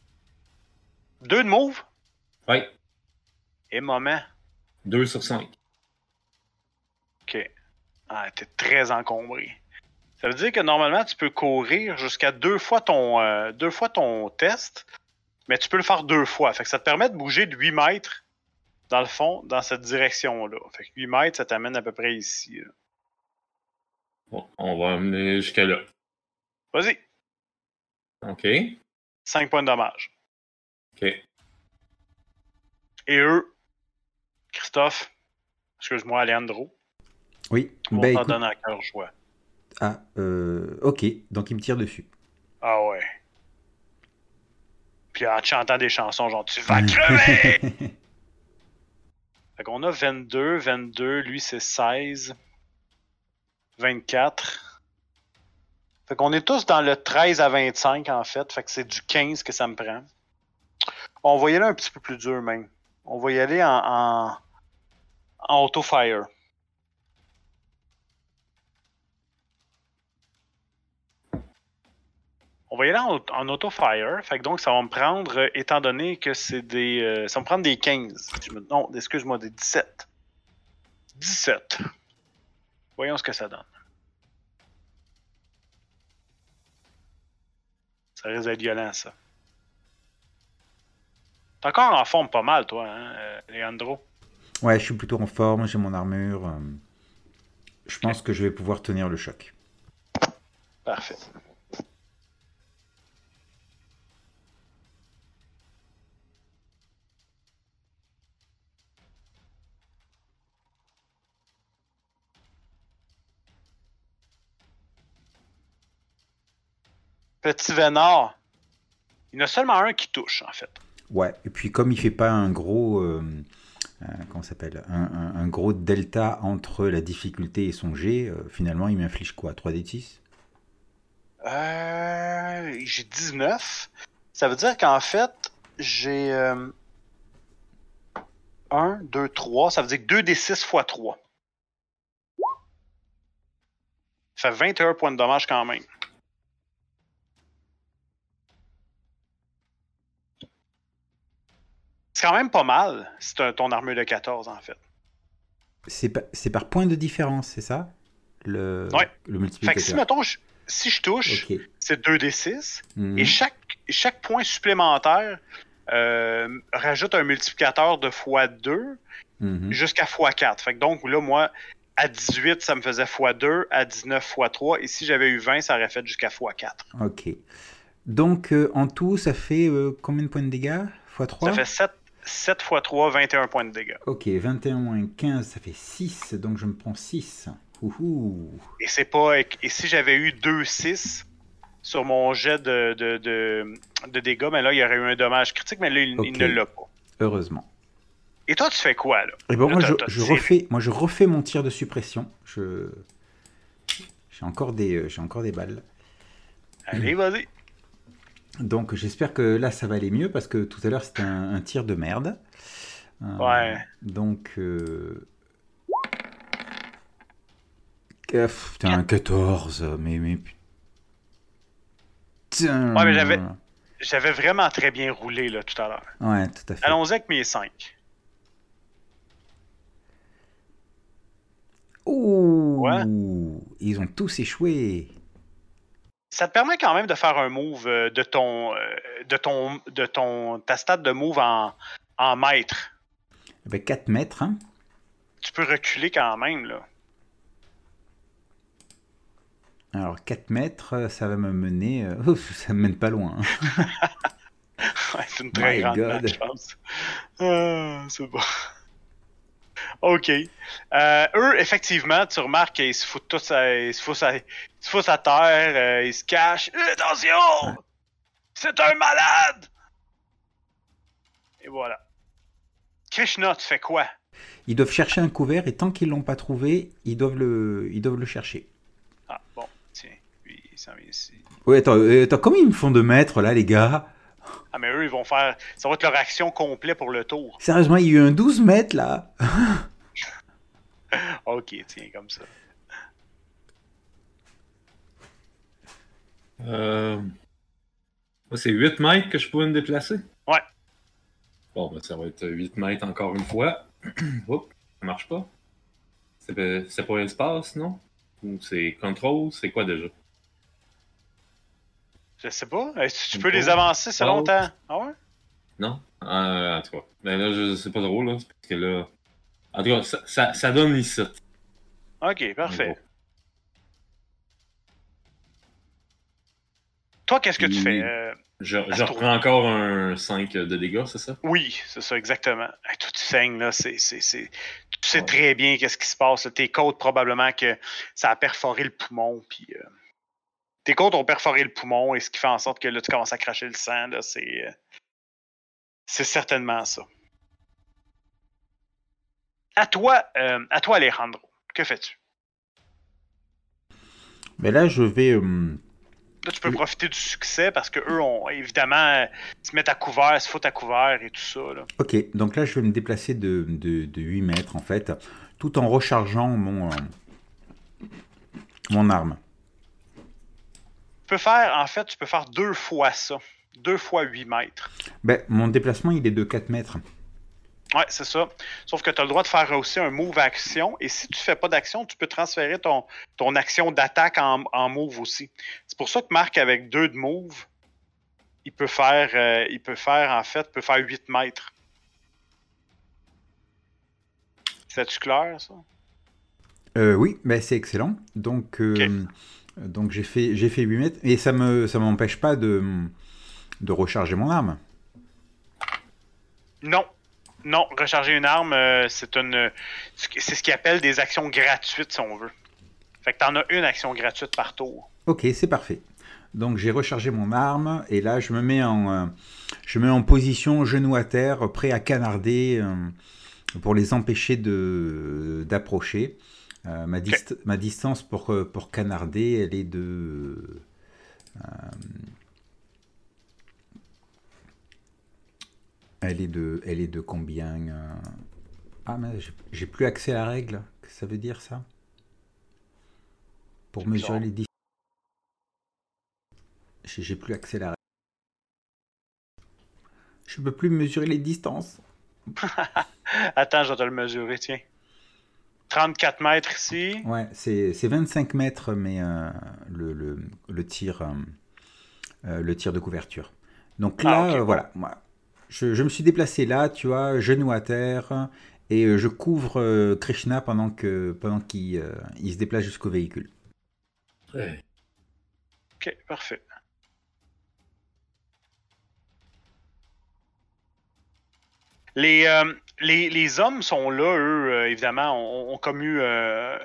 Deux de moves? Ouais, Et moment. deux sur cinq. Ok. Ah, t'es très encombré. Ça veut dire que normalement, tu peux courir jusqu'à deux fois ton euh, deux fois ton test, mais tu peux le faire deux fois. Fait que ça te permet de bouger de 8 mètres, dans le fond, dans cette direction-là. Fait que 8 mètres, ça t'amène à peu près ici. là. Bon, on va amener jusqu'à là. Vas-y, Ok, 5 points de dommage. ok. Et eux, Christophe, excuse-moi, Alejandro, Oui, on t'en écoute. donne à cœur joie. Ah, euh, ok, donc il me tire dessus. Ah ouais. Puis en chantant des chansons, genre tu vas crever! Fait qu'on a 22, 22, lui c'est 16, 24. Fait qu'on est tous dans le 13 à 25 en fait, fait que c'est du 15 que ça me prend. On va y aller un petit peu plus dur même. On va y aller en, en, en auto-fire. On va y aller en, en auto-fire. Fait que donc, ça va me prendre, euh, étant donné que c'est des. euh, ça va me prendre des 15. Je me- non, excuse-moi, des 17. 17. Voyons ce que ça donne. Ça risque d'être violent, ça. T'es encore en forme pas mal, toi, hein, euh, Leandro? Ouais, je suis plutôt en forme, j'ai mon armure. euh, Je pense que je vais pouvoir tenir le choc. Parfait. Petit Vénard. Il y en a seulement un qui touche, en fait. Ouais, et puis comme il fait pas un gros, euh, euh, comment ça s'appelle, un, un- un gros delta entre la difficulté et son jet, euh, finalement il m'inflige quoi 3d6 Euh, j'ai 19. Ça veut dire qu'en fait, j'ai 1, 2, 3. Ça veut dire que 2 des 6 x 3. Ça fait 21 points de dommage quand même. C'est quand même pas mal t'as ton armure de 14 en fait. C'est pa- c'est par point de différence, c'est ça? Le, Ouais. le Fait que si, multiplicateur. mettons, je- si je touche, c'est 2 des 6. Mhm. Et chaque, chaque point supplémentaire euh, rajoute un multiplicateur de x2 Mhm. jusqu'à x4. Fait que donc là, moi, à 18, ça me faisait x2, à 19, x3, et si j'avais eu 20, ça aurait fait jusqu'à x4. Ok. Donc euh, en tout, ça fait euh, combien de points de dégâts? X 3 Ça fait 7, 7 x 3, 21 points de dégâts. Ok, 21 moins 15, ça fait 6, donc je me prends 6. Ouhou. Et c'est pas. Et si j'avais eu 2, 6 sur mon jet de, de, de, de dégâts, mais là, il y aurait eu un dommage critique, mais là, il, il Ok. ne l'a pas. Heureusement. Et toi, tu fais quoi, là? Et bon, Là, moi, je, je refais, moi, je refais mon tir de suppression. Je, j'ai encore des, euh, j'ai encore des balles. Allez, vas-y. Donc j'espère que là ça va aller mieux parce que tout à l'heure c'était un, tir de merde. Euh, ouais. Donc. Euh... Ah, 14, mais, mais. Ouais, mais j'avais, j'avais vraiment très bien roulé là tout à l'heure. Ouais, tout à fait. Allons-y avec mes 5. Ouh, ils ont tous échoué. Ça te permet quand même de faire un move euh, de ton, euh, de ton, de ton, ta stat de move en, en mètres. Eh ben, 4 mètres, hein. Tu peux reculer quand même, là. Alors 4 mètres, euh, ça va me mener... euh, ouf, ça me mène pas loin. hein. Ouais, c'est une très My grande God. pense. Ah, c'est bon. OK. Euh, eux, effectivement, tu remarques qu'ils se foutent tous à, ils se foutent à, ils se foutent à terre, euh, ils se cachent. Euh, Attention! C'est un malade! Et voilà. Krishna, tu fais quoi? Ils doivent chercher un couvert et tant qu'ils l'ont pas trouvé, ils doivent le, ils doivent le chercher. Ah, bon, tiens. Lui, il s'en vient ici. Ouais, attends, euh, attends, combien ils me font de mètres là, les gars? Ah, mais eux, ils vont faire. Ça va être leur action complète pour le tour. Sérieusement, il y a eu un 12 mètres là. Ok, tiens, comme ça. Euh... C'est 8 mètres que je pourrais me déplacer? Ouais. Bon, ben, ça va être 8 mètres encore une fois. Oups, ça marche pas. C'est pas- c'est pas espace, non? Ou c'est contrôle? C'est quoi déjà? Je sais pas. Est-ce que tu peux les avancer selon Pause? ta. Ah ouais? Non? Euh, en tout cas. Ben là, je sais pas trop, là. c'est Parce que là. En tout cas, ça, ça, ça donne ici. Ok, parfait. Toi, qu'est-ce que tu fais? Euh, Je, je reprends encore un 5 de dégâts, c'est ça? oui, c'est ça, exactement. Hey, toi, tu saignes, là. C'est, c'est, c'est... Tu sais Ouais. très bien qu'est-ce qui se passe. là. Tes côtes, probablement que ça a perforé le poumon. Puis, euh, Tes côtes ont perforé le poumon et ce qui fait en sorte que là, tu commences à cracher le sang. Là, c'est, euh, c'est certainement ça. À toi, euh, à toi, Alejandro. Que fais-tu? Mais là, je vais. euh, Là, tu peux Oui. profiter du succès parce que eux ont évidemment se mettent à couvert, se foutent à couvert et tout ça. Là. Ok, donc là, je vais me déplacer de, de, de 8 mètres en fait, tout en rechargeant mon, euh, mon arme. Tu peux faire, en fait, tu peux faire deux fois ça. Deux fois 8 mètres. Ben, mon déplacement, il est de 4 mètres. Ouais, c'est ça. Sauf que tu as le droit de faire aussi un move action. Et si tu fais pas d'action, tu peux transférer ton, ton action d'attaque en, en move aussi. C'est pour ça que Marc, avec deux de move, il peut faire, euh, il peut faire en fait, peut faire 8 mètres. C'est-tu clair, ça? Euh, oui, ben, c'est excellent. Donc, euh, donc j'ai fait, j'ai fait 8 mètres et ça me, ça m'empêche pas de, de recharger mon arme. Non. Non, recharger une arme, euh, c'est une c'est ce qu'ils appellent des actions gratuites, si on veut. Fait que t'en as une action gratuite par tour. Ok, c'est parfait. Donc j'ai rechargé mon arme et là je me mets en, euh, je me mets en position genou à terre, prêt à canarder euh, pour les empêcher de d'approcher. Euh, ma, dist- ma distance pour, euh, pour canarder, elle est de euh, elle est de elle est de combien euh Ah mais j'ai- plus accès à la règle. Qu'est-ce que ça veut dire ça? Pour mesurer les distances. J'ai j'ai plus accès à la règle. Je peux plus mesurer les distances. Attends, je vais te le mesurer, tiens. 34 mètres ici. Ouais, c'est c'est 25 mètres, mais euh, le, le, le tir, euh, euh, le tir de couverture. Donc là, Ah, euh, bon. voilà, moi, je, je me suis déplacé là, tu vois, genou à terre, et je couvre euh, Krishna pendant que pendant qu'il euh, il se déplace jusqu'au véhicule. Ouais. Ok, parfait. Les, euh, les, les hommes sont là, eux, euh, évidemment, ont, ont comme eu euh,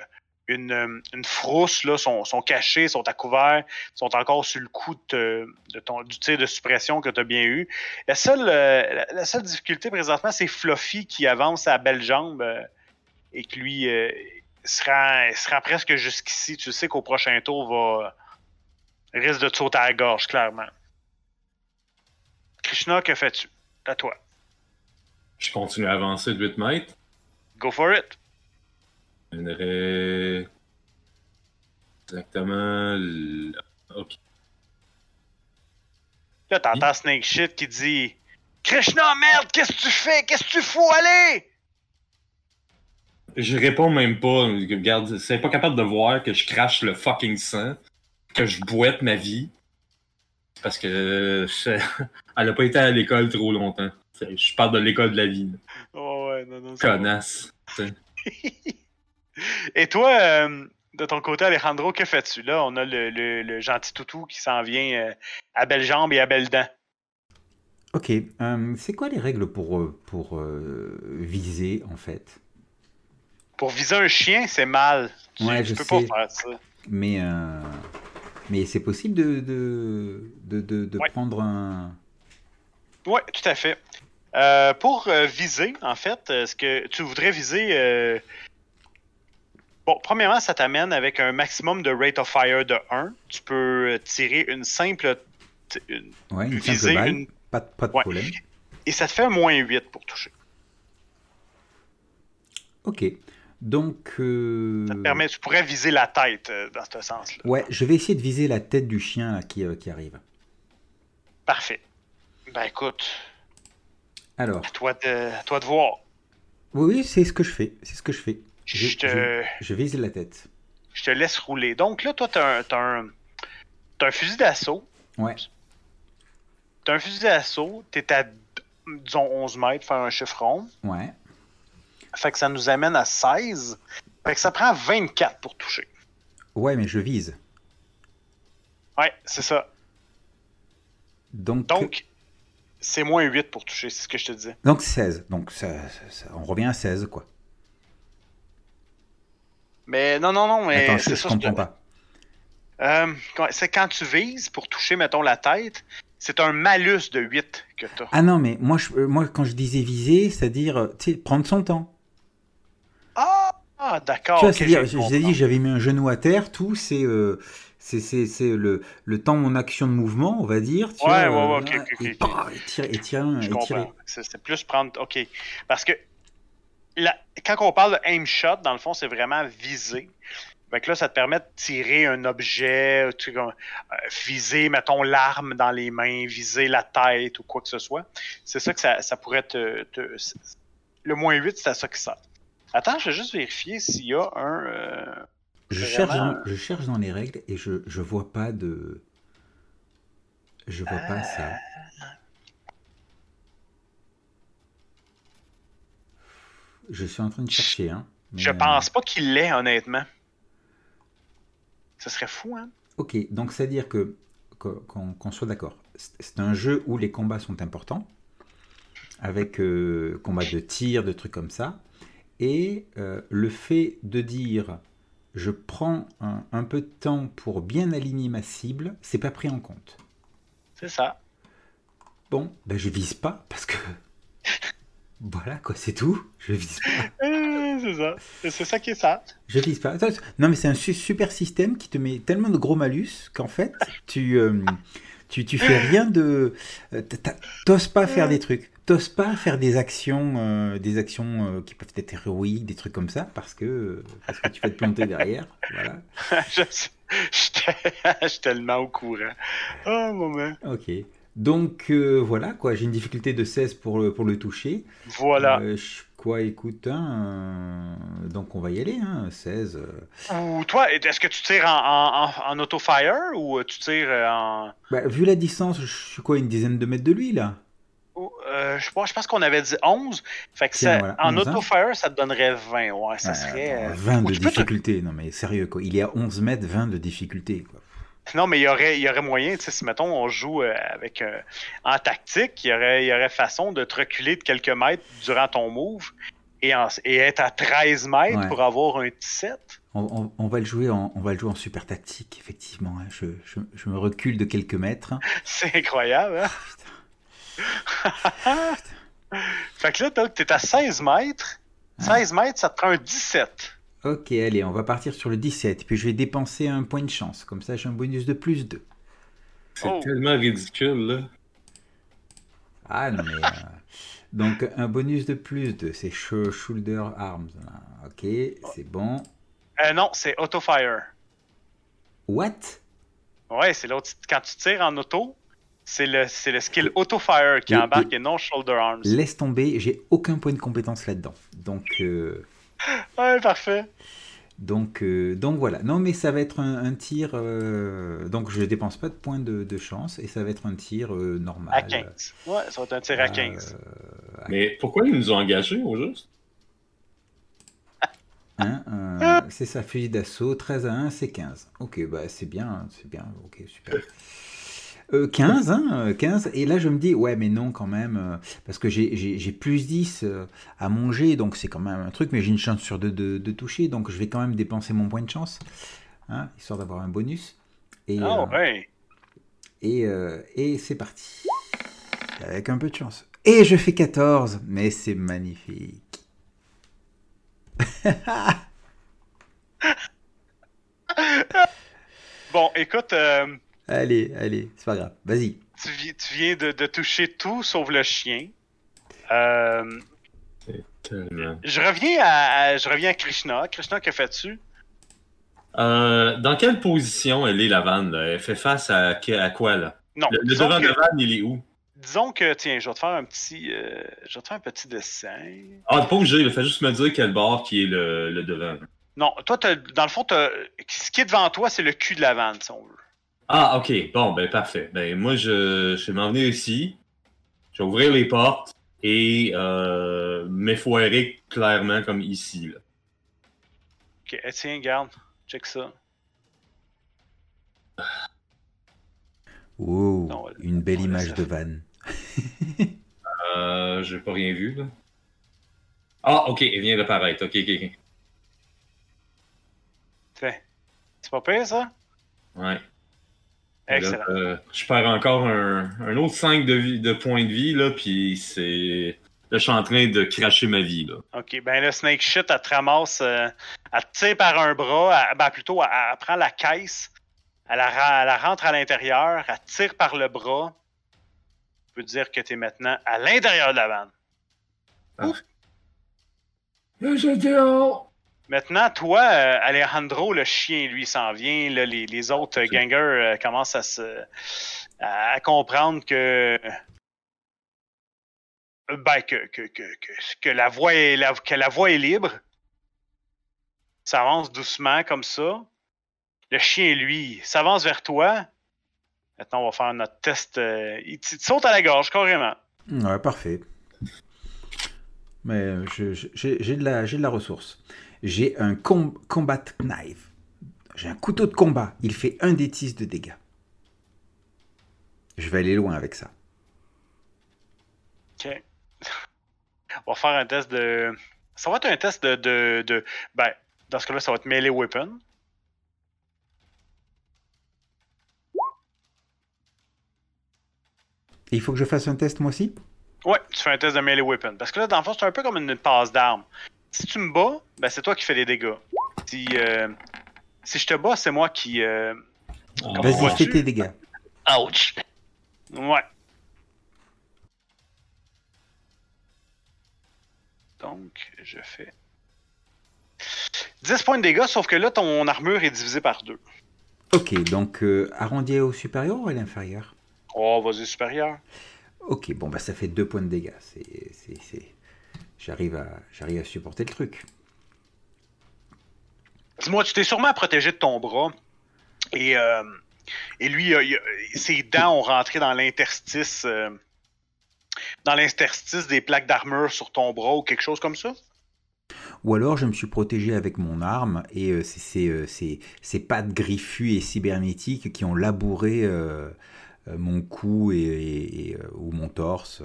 une, euh, une frousse, là, sont, sont cachés, sont à couvert, sont encore sur le coup de, ton, du tir de suppression que tu as bien eu. La seule, la, seule difficulté présentement, c'est Fluffy qui avance à belle jambe et qui lui euh, se, rend, se rend presque jusqu'ici. Tu sais qu'au prochain tour, va risque de te sauter à la gorge, clairement. Krishna, que fais-tu? À toi. Je continue à avancer de 8 mètres. Go for it. Je exactement là. Ok. Là, t'entends Snake Shit qui dit Krishna, merde, qu'est-ce que tu fais? Qu'est-ce que tu fous aller? je réponds même pas. Regarde, c'est pas capable de voir que je crache le fucking sang, que je boite ma vie. Parce que je- elle a pas été à l'école trop longtemps. Je parle de l'école de la vie. Oh, ouais, non, non. Connasse. Et toi, euh, de ton côté, Alejandro, que fais-tu? Là? On a le, le- le gentil toutou qui s'en vient euh, à belles jambes et à belles dents. Ok, euh, c'est quoi les règles pour, pour euh, viser en fait? Pour viser un chien, c'est mal. Tu, Ouais, tu je peux sais. pas faire ça. Mais, euh, mais c'est possible de, de, de, de- de Ouais. prendre un... Oui, tout à fait. Euh, pour euh, viser, en fait, euh, ce que tu voudrais viser. euh, Bon, premièrement, ça t'amène avec un maximum de rate of fire de 1. Tu peux euh, tirer une simple. une- Ouais, une viser une- pas, de- pas de Ouais. problème. Et ça te fait un moins 8 pour toucher. Ok, donc... euh, Ça te permet, tu pourrais viser la tête euh, dans ce sens-là. Ouais, je vais essayer de viser la tête du chien là, qui, euh, qui arrive. Parfait. Ben écoute, Alors, à toi de, à toi de voir. oui, oui, c'est ce que je fais, c'est ce que je fais. Je, Je te, je- je vise la tête. je te laisse rouler. Donc là, toi, t'as un, t'as un, un fusil d'assaut. Ouais, T'as un fusil d'assaut, t'es à, disons, 11 mètres, faire un chiffre rond. ouais. Fait que ça nous amène à 16. Fait que ça prend 24 pour toucher. Ouais, mais je vise. Ouais, c'est ça. Donc, Donc, c'est moins 8 pour toucher, c'est ce que je te disais. donc 16. Donc ça, ça- ça- on revient à 16, quoi. Mais non, non, non, mais Attends, je, je ça. comprends je- pas. Euh, c'est quand tu vises pour toucher, mettons, la tête, c'est un malus de 8 que t'as. Ah non, mais moi, je, euh, moi quand je disais viser, c'est-à-dire, euh, tu prendre son temps. Ah, d'accord. tu vois, ok, c'est-à-dire, je dit, j'avais mis un genou à terre, tout, c'est euh, c'est c'est- c'est le, le temps mon action de mouvement, on va dire. Tu Ouais, vois, ouais, ouais, ok, et, ok. pah, et tirer, et tirer, Je et tirer. comprends. C'est c'est plus prendre. OK. Parce que la- quand on parle de aim shot, dans le fond, c'est vraiment viser. Fait que là, ça te permet de tirer un objet, tu euh, viser, mettons, l'arme dans les mains, viser la tête ou quoi que ce soit. C'est ça que ça, ça pourrait te. le moins 8, c'est à ça qui sert. Attends, je vais juste vérifier s'il y a un. euh, Je cherche, dans, je cherche dans les règles et je, je vois pas de. Je vois pas ça. Je suis en train de chercher, hein. mais, Je euh, pense pas qu'il l'ait, honnêtement. Ce serait fou, hein? Ok, donc c'est-à-dire que qu'on soit d'accord. C'est un jeu où les combats sont importants, avec euh, combat de tir, de trucs comme ça, et euh, le fait de dire je prends un, un peu de temps pour bien aligner ma cible, c'est pas pris en compte. C'est ça. Bon, ben je vise pas parce que voilà quoi, c'est tout. Je vise pas. C'est ça. C'est ça qui est ça. Je vise pas. Non, mais c'est un su- super système qui te met tellement de gros malus qu'en fait, tu, euh, tu, tu fais rien de. euh, T'oses pas faire des trucs. T'oses pas faire des actions, euh, des actions euh, qui peuvent être héroïques, des trucs comme ça, parce que, parce que tu vas te planter derrière. Voilà. je J'étais j'étais tellement au courant. Oh, moment. Ok. Donc euh, voilà, quoi. J'ai une difficulté de 16 pour le, pour le toucher. Voilà. Je- quoi, écoute, hein, donc on va y aller, hein, 16. euh. Ou toi, est-ce que tu tires en, en, auto-fire ou tu tires en. Bah, vu la distance, je suis quoi, une dizaine de mètres de lui, là? Euh, je, pense, je pense qu'on avait dit 11. Fait que Tiens, ça- voilà, en 11, hein? auto-fire, ça te donnerait 20. Ouais, ça Ouais, serait. attends, euh, 20 ou de te- difficulté. Non, mais sérieux, quoi. Il est à 11 mètres, 20 de difficulté, quoi. Non, mais il y aurait, il y aurait moyen, tu sais, si mettons on joue euh, avec euh, en tactique, il y, aurait, il y aurait façon de te reculer de quelques mètres durant ton move et, en- et être à 13 mètres Ouais. pour avoir un 17. On, on- on va le jouer en, on va le jouer en super tactique, effectivement. hein. Je, je- je me recule de quelques mètres. C'est incroyable, hein? fait que là, t'as- t'es à 16 mètres. 16 mètres, ça te prend un 17. Ok, allez, on va partir sur le 17. Puis je vais dépenser un point de chance. Comme ça, j'ai un bonus de plus 2. C'est Oh. tellement ridicule, là. Ah non, mais. euh, Donc, un bonus de plus 2, c'est sh- Shoulder Arms. là. Ok, c'est bon. Euh, non, c'est auto-fire. What? Ouais, c'est l'autre. Quand tu tires en auto, c'est le, c'est le skill auto-fire qui Et- embarque et non shoulder arms. Laisse tomber, j'ai aucun point de compétence là-dedans. Donc, euh, Ouais, parfait. Donc, euh, donc voilà. Non, mais ça va être un, un tir. euh, donc je dépense pas de points de, de chance et ça va être un tir euh, normal. À 15. Ouais, ça va être un tir à 15. Euh, Mais pourquoi ils nous ont engagés au juste? hein, euh, c'est ça, fusil d'assaut. 13 à 1, c'est 15. Ok, bah c'est bien, c'est bien. Ok, super. Euh, 15, hein, euh, 15. Et là, je me dis, ouais, mais non, quand même, euh, parce que j'ai- plus 10 euh, à manger, donc c'est quand même un truc, mais j'ai une chance sur deux de, de toucher, donc je vais quand même dépenser mon point de chance, hein, histoire d'avoir un bonus. Et, euh, ouais. et, euh, et c'est parti. Avec un peu de chance. Et je fais 14, mais c'est magnifique. Bon, écoute, euh, Allez, allez, c'est pas grave. Vas-y. tu, vi- tu viens de, de toucher tout sauf le chien. Euh, Tellement. je reviens à, à- je reviens à Krishna. Krishna, que fais-tu? Euh, dans quelle position elle est, la vanne? là? Elle fait face à, à quoi, là? Non, Le, devant que, de vanne, il est où? disons que, tiens, je vais te faire un petit, euh, je vais te faire un petit dessin. Ah, t'es pas obligé, il fait juste me dire quel bord qui est le, le devant. Non, toi, t'as- dans le fond, t'as- ce qui est devant toi, c'est le cul de la vanne, si on veut. Ah, ok. Bon, ben parfait. Ben moi, je, je vais m'en venir ici. Je vais ouvrir les portes et euh, m'effoirer clairement comme ici. Là. Ok, eh, tiens, garde, check ça. Wow, Non, une belle image de vanne. Euh, j'ai pas rien vu, là. Ah, ok, il vient d'apparaître. Ok, ok, ok. Tiens. C'est pas pire, ça? Ouais. Là, Excellent. euh, je perds encore un, un autre 5 de, vie, de points de vie, là, puis c'est... Là, je suis en train de cracher ma vie, là. Ok, ben le snake shit, elle te ramasse, euh, elle te tire par un bras, elle- ben plutôt, elle, elle prend la caisse, elle la, ra- elle la rentre à l'intérieur, elle tire par le bras. Je peux dire que tu es maintenant à l'intérieur de la vanne. Maintenant, toi, euh, Alejandro, le chien, lui, s'en vient. Là, les, les autres euh, gangers euh, commencent à se à comprendre que ben, que, que, que, que, que la voie est la, que la voie est libre. Ça avance doucement comme ça. Le chien, lui, s'avance vers toi. Maintenant, on va faire notre test. euh, il te saute à la gorge, carrément. Ouais, parfait. Mais euh, j'ai j'ai de, la- j'ai de la ressource. J'ai un com- combat knife. J'ai un couteau de combat. Il fait un des 10 de dégâts. Je vais aller loin avec ça. OK. On va faire un test de. Ça va être un test de. de, de- Ben, dans ce cas-là, ça va être melee weapon. Et il faut que je fasse un test moi aussi? Ouais, tu fais un test de melee weapon. Parce que là, dans le fond, c'est un peu comme une, passe d'armes. Si tu me bats, ben c'est toi qui fais des dégâts. Si, euh, si je te bats, c'est moi qui. euh, Comment Vas-y, fais tes dégâts. Ouch! Ouais. Donc, je fais. 10 points de dégâts, sauf que là, ton armure est divisée par deux. Ok, donc euh, arrondi au supérieur ou à l'inférieur? Oh, vas-y, supérieur. Ok, bon, bah ça fait 2 points de dégâts. C'est- J'arrive à, j'arrive à supporter le truc. Dis-moi, tu t'es sûrement protégé de ton bras. Et, euh, et lui, euh, il ses dents ont rentré dans l'interstice. euh, dans l'interstice des plaques d'armure sur ton bras ou quelque chose comme ça? Ou alors je me suis protégé avec mon arme et c'est ces, pattes griffues et cybernétiques qui ont labouré mon cou et, et- et, ou mon torse.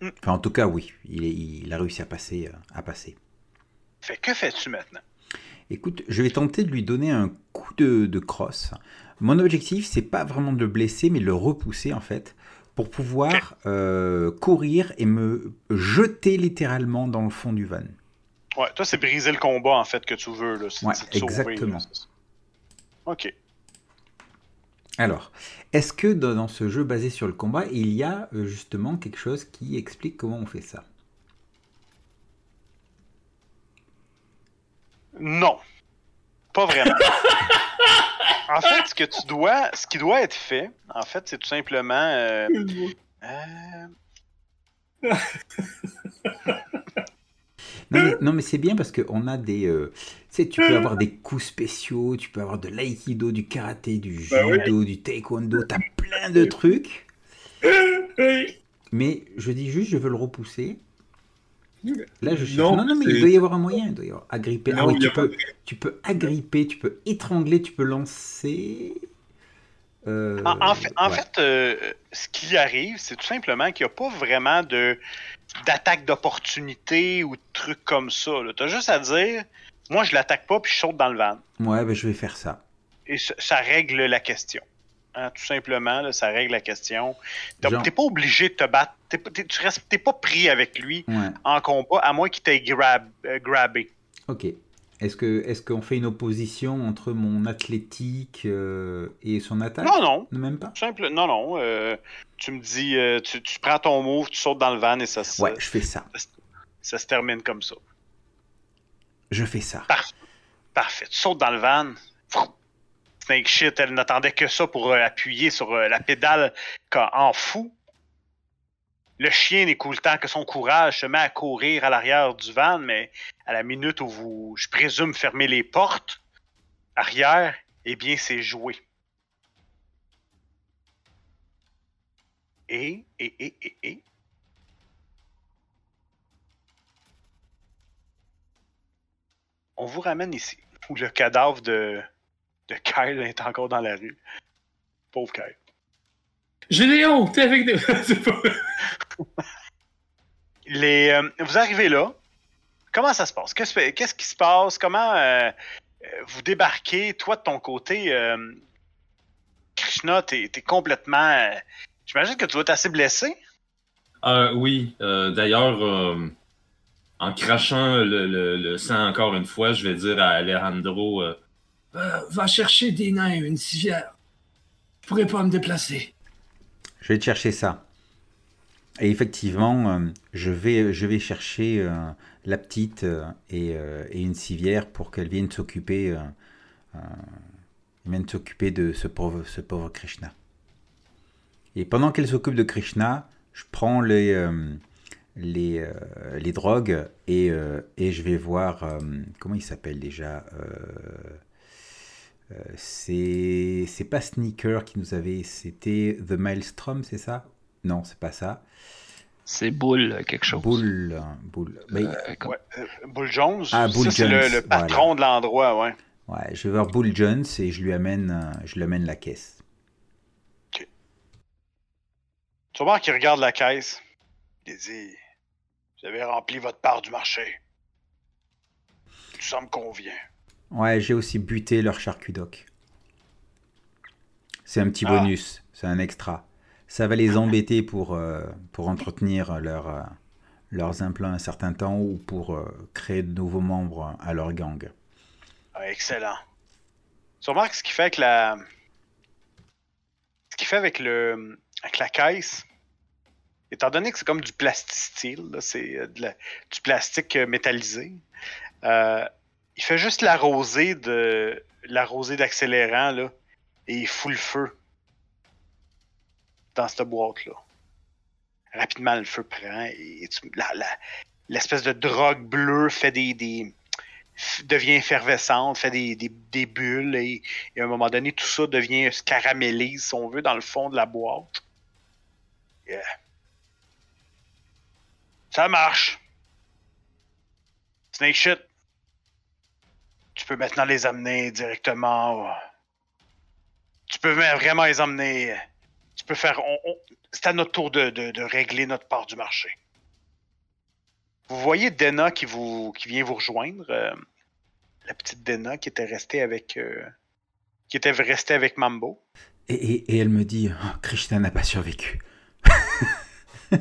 Mm. Enfin, en tout cas, oui, il, est- il a réussi à passer. euh, à passer. Fait que fais-tu maintenant? Écoute, je vais tenter de lui donner un coup de, de crosse. Mon objectif, c'est pas vraiment de le blesser, mais de le repousser en fait, pour pouvoir euh, courir et me jeter littéralement dans le fond du van. Ouais, toi, c'est briser le combat, en fait, que tu veux. Là. Ouais, de sauver, exactement. là. OK. Alors, est-ce que dans, ce jeu basé sur le combat, il y a euh, justement quelque chose qui explique comment on fait ça? Non. Pas vraiment. en fait, ce que tu dois, ce qui doit être fait, en fait, c'est tout simplement. euh, euh, Non, mais, non, mais c'est bien parce qu'on a des. euh, tu sais, tu peux avoir des coups spéciaux, tu peux avoir de l'aïkido, du karaté, du Bah oui. judo, du taekwondo, t'as plein de trucs. Oui. Mais je dis juste, je veux le repousser. Là, je cherche. Non, Non, non, mais il doit y avoir un moyen. Il doit y avoir agripper. ah Non, oui, il y tu pas peux, tu peux agripper, tu peux étrangler, tu peux lancer. Euh, En, en fait, en ouais. fait, euh, ce qui arrive, c'est tout simplement qu'il n'y a pas vraiment de d'attaque d'opportunité ou de trucs comme ça. Tu as juste à dire, moi je l'attaque pas puis je saute dans le van. Ouais, ben, je vais faire ça. Et ça, ça règle la question. Hein, tout simplement, là, ça règle la question. Donc, Genre- t'es pas obligé de te battre. T'es, tu restes, t'es pas pris avec lui Ouais. en combat, à moins qu'il t'ait grab, euh, grabé. Ok. Est-ce que est-ce qu'on fait une opposition entre mon athlétique euh, et son attaque? Non, non. Même pas? Simple, non, non. euh, tu me dis, euh, tu, tu prends ton move, tu sautes dans le van et ça, se- Ouais, je fais ça. ça se termine comme ça. Je fais ça. Parfait. Tu sautes dans le van. Snake shit, elle n'attendait que ça pour euh, appuyer sur euh, la pédale en fou. Le chien n'écoutant que son courage se met à courir à l'arrière du van, mais à la minute où vous, je présume, fermez les portes arrière, eh bien, c'est joué. Et, et, et, et, et. On vous ramène ici, où le cadavre de, de Kyle est encore dans la rue. Pauvre Kyle. Gédéon, t'es avec des. Les, euh, vous arrivez là. Comment ça se passe? Qu'est-ce, qu'est-ce qui se passe? Comment euh, euh, vous débarquez? Toi, de ton côté, euh, Krishna, t'es, t'es complètement... j'imagine que tu dois être assez blessé. Euh, oui, euh, d'ailleurs, euh, en crachant le, le- le sang encore une fois, je vais dire à Alejandro euh, Euh, Va chercher des nains et une civière. Je pourrais pas me déplacer. Je vais te chercher ça. Et effectivement, euh, je, vais, je vais chercher euh, la petite euh, et, une civière pour qu'elle vienne s'occuper de ce pauvre, Krishna. Et pendant qu'elle s'occupe de Krishna, je prends les, les, les drogues et, et je vais voir... comment il s'appelle déjà c'est pas Sneaker qui nous avait, c'était The Maelstrom, c'est ça? Non, c'est pas ça. C'est boule, quelque chose. Bull, Bull. Mais- Euh, comme- Ouais, euh, Bull Jones. Ah, Bull ça, c'est le, patron de l'endroit, ouais. ouais, je vais voir Bull Jones et je lui amène, euh, je lui amène la caisse. Tu vas voir qu'il regarde la caisse. Il dit Vous avez rempli votre part du marché. Ça me convient. Ouais, j'ai aussi buté leur charcudoc. C'est un petit Ah. bonus, c'est un extra. Ça va les embêter pour, euh, pour entretenir euh, leurs implants un certain temps ou pour euh, créer de nouveaux membres à leur gang. Ah, excellent. Tu remarques ce qu'il fait avec la. Ce qu'il fait avec le. avec la caisse? Étant donné que c'est comme du plasticyle, là, c'est du plastique métallisé. il fait juste l'arroser de. d'accélérant. Et il fout le feu. Dans cette boîte-là. Rapidement, le feu prend et l'espèce de drogue bleue fait des- des, devient effervescente, fait des, des, des bulles et, à un moment donné, tout ça devient se caramélise, si on veut, dans le fond de la boîte. Yeah. Ça marche. Snake shit. Tu peux maintenant les amener directement. au- Tu peux vraiment les emmener. Tu peux faire. on- on- C'est à notre tour de, de- de régler notre part du marché. Vous voyez Dena qui, vous, qui vient vous rejoindre. euh, la petite Dena qui était restée avec. euh, qui était restée avec Mambo. Et, et- et elle me dit Oh, Krishna n'a pas survécu.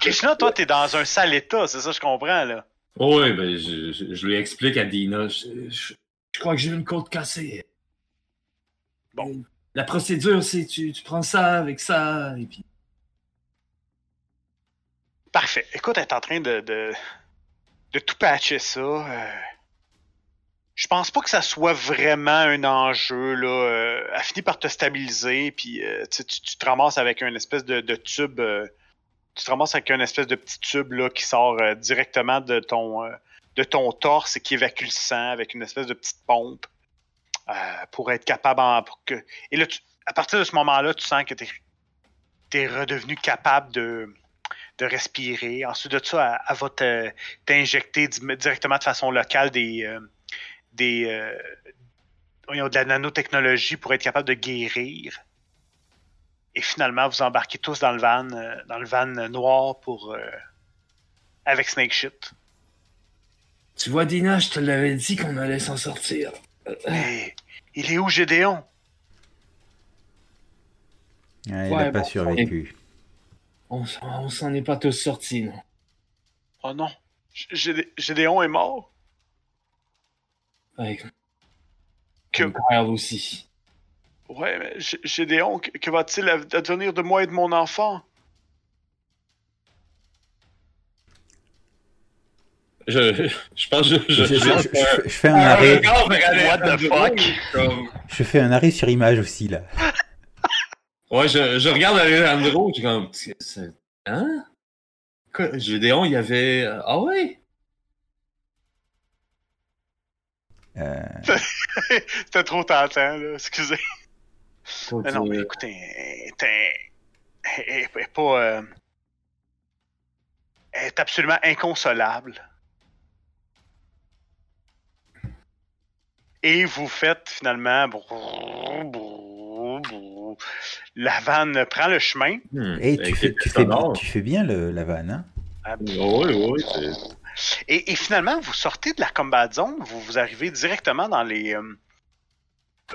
Krishna, toi, t'es dans un sale état, c'est ça, je comprends, là. Oh, oui, ben, je, je- je lui explique à Dina. Je, je- je crois que j'ai une côte cassée. Bon. La procédure, c'est tu, tu prends ça avec ça, et puis. Parfait. Écoute, elle est en train de, de, de tout patcher ça. euh. je pense pas que ça soit vraiment un enjeu. Là. euh, elle finit par te stabiliser, puis euh, tu, te ramasses avec un espèce de, de tube, tu te ramasses avec un espèce de petit tube là, qui sort directement de ton, de ton torse et qui évacue le sang avec une espèce de petite pompe euh, pour être capable pour que... Et là, à partir de ce moment-là, tu sens que tu es, redevenu capable de, de respirer. Ensuite de ça, elle, elle va te- t'injecter di- directement de façon locale des, euh, des, euh, de la nanotechnologie pour être capable de guérir. Et finalement, vous embarquez tous dans le van, euh, dans le van noir pour avec Snake Shit. Tu vois, Dina, je te l'avais dit qu'on allait s'en sortir. Mais il est où Gédéon? Ah, il Ouais, n'a pas bon, survécu. On, s'en- est pas tous sortis, non. Oh non, Gé- Gédéon est mort? Ouais, Que- frère aussi. Ouais, mais Gé- Gédéon, que, va-t-il ad- advenir de moi et de mon enfant? Je, je pense que je, Je, je, je- je- je- je- je fais un arrêt, What the fuck? je fais un arrêt sur image aussi là. Ouais, je, je regarde Alejandro, je suis comme. Hein? Quoi, Gédéon, il y avait. Ah ouais? Euh, C'était trop tentant, là, excusez. Mais non, mais euh, écoutez, t'es- elle est pas. euh, elle est absolument inconsolable. Et vous faites finalement. brrr, brrr, brrr. La vanne prend le chemin. hmm, hey, tu, fais, les tu, fais, sonores. tu fais bien le, la vanne, hein? Oui, oui, c'est- Et, et finalement, vous sortez de la combat zone, vous, vous arrivez directement dans les. euh,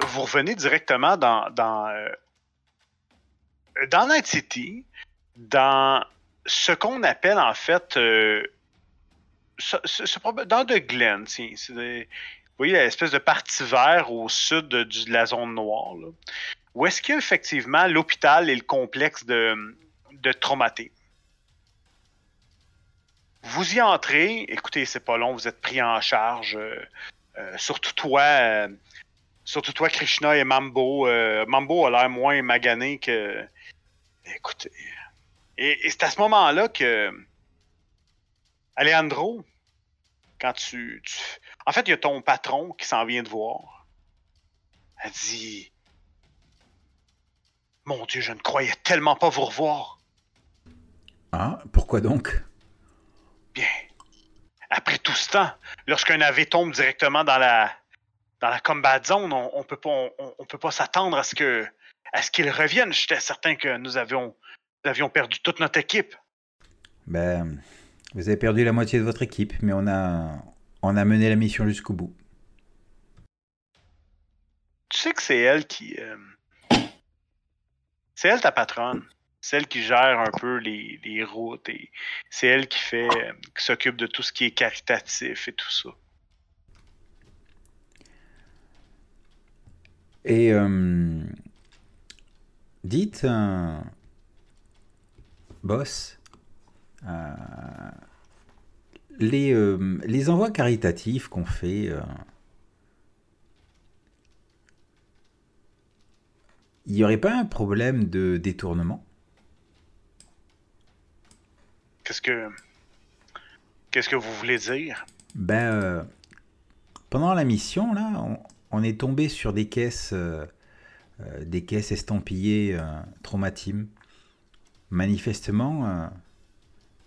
vous revenez directement dans. dans, euh, dans Night City, dans ce qu'on appelle en fait. euh, ce- ce- ce prob- dans The Glen, tiens, des- voyez l'espèce de partie vert au sud de, la zone noire, où est-ce qu'il effectivement l'hôpital et le complexe de, de traumaté. Vous y entrez, écoutez, c'est pas long, vous êtes pris en charge. euh, euh, surtout toi, euh, surtout toi, Krishna et Mambo. Mambo a l'air moins magané que. Écoutez. Et, c'est à ce moment-là que. Alejandro, quand tu- En fait, il y a ton patron qui s'en vient de voir. Elle dit. Mon Dieu, je ne croyais tellement pas vous revoir. Ah, pourquoi donc? Bien. Après tout ce temps, lorsqu'un navet tombe directement dans la dans la combat zone, on, on peut pas on, on peut pas s'attendre à ce que à ce qu'il revienne. J'étais certain que nous avions nous avions perdu toute notre équipe. Ben, vous avez perdu la moitié de votre équipe, mais on a, on a mené la mission jusqu'au bout. Tu sais que c'est elle qui euh, c'est elle ta patronne. C'est elle qui gère un peu les, les routes et c'est elle qui fait euh, qui s'occupe de tout ce qui est caritatif et tout ça. Et euh, dites, boss, les, euh, les envois caritatifs qu'on fait, euh, il n'y aurait pas un problème de détournement? Qu'est-ce que qu'est-ce que vous voulez dire? Ben, euh, pendant la mission, là, on, on est tombé sur des caisses, euh, euh, des caisses estampillées euh, Traumatim. Manifestement, euh,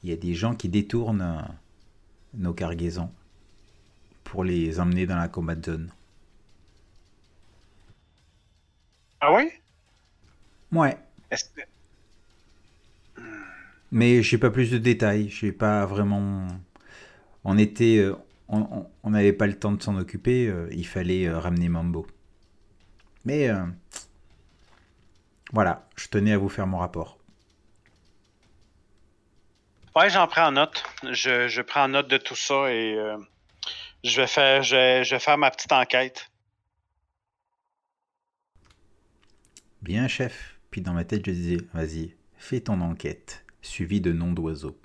il y a des gens qui détournent euh, nos cargaisons pour les emmener dans la combat zone. Ah oui Ouais, Est-ce que- mais j'ai pas plus de détails. J'ai pas vraiment. On était, euh, on- n'avait pas le temps de s'en occuper. euh, il fallait euh, ramener Mambo. Mais euh, voilà, je tenais à vous faire mon rapport. Ouais, j'en prends note. Je, je prends note de tout ça et euh, je vais faire je je vais faire ma petite enquête. Bien, chef. Puis dans ma tête, je disais, vas-y, fais ton enquête, suivi de nom d'oiseau.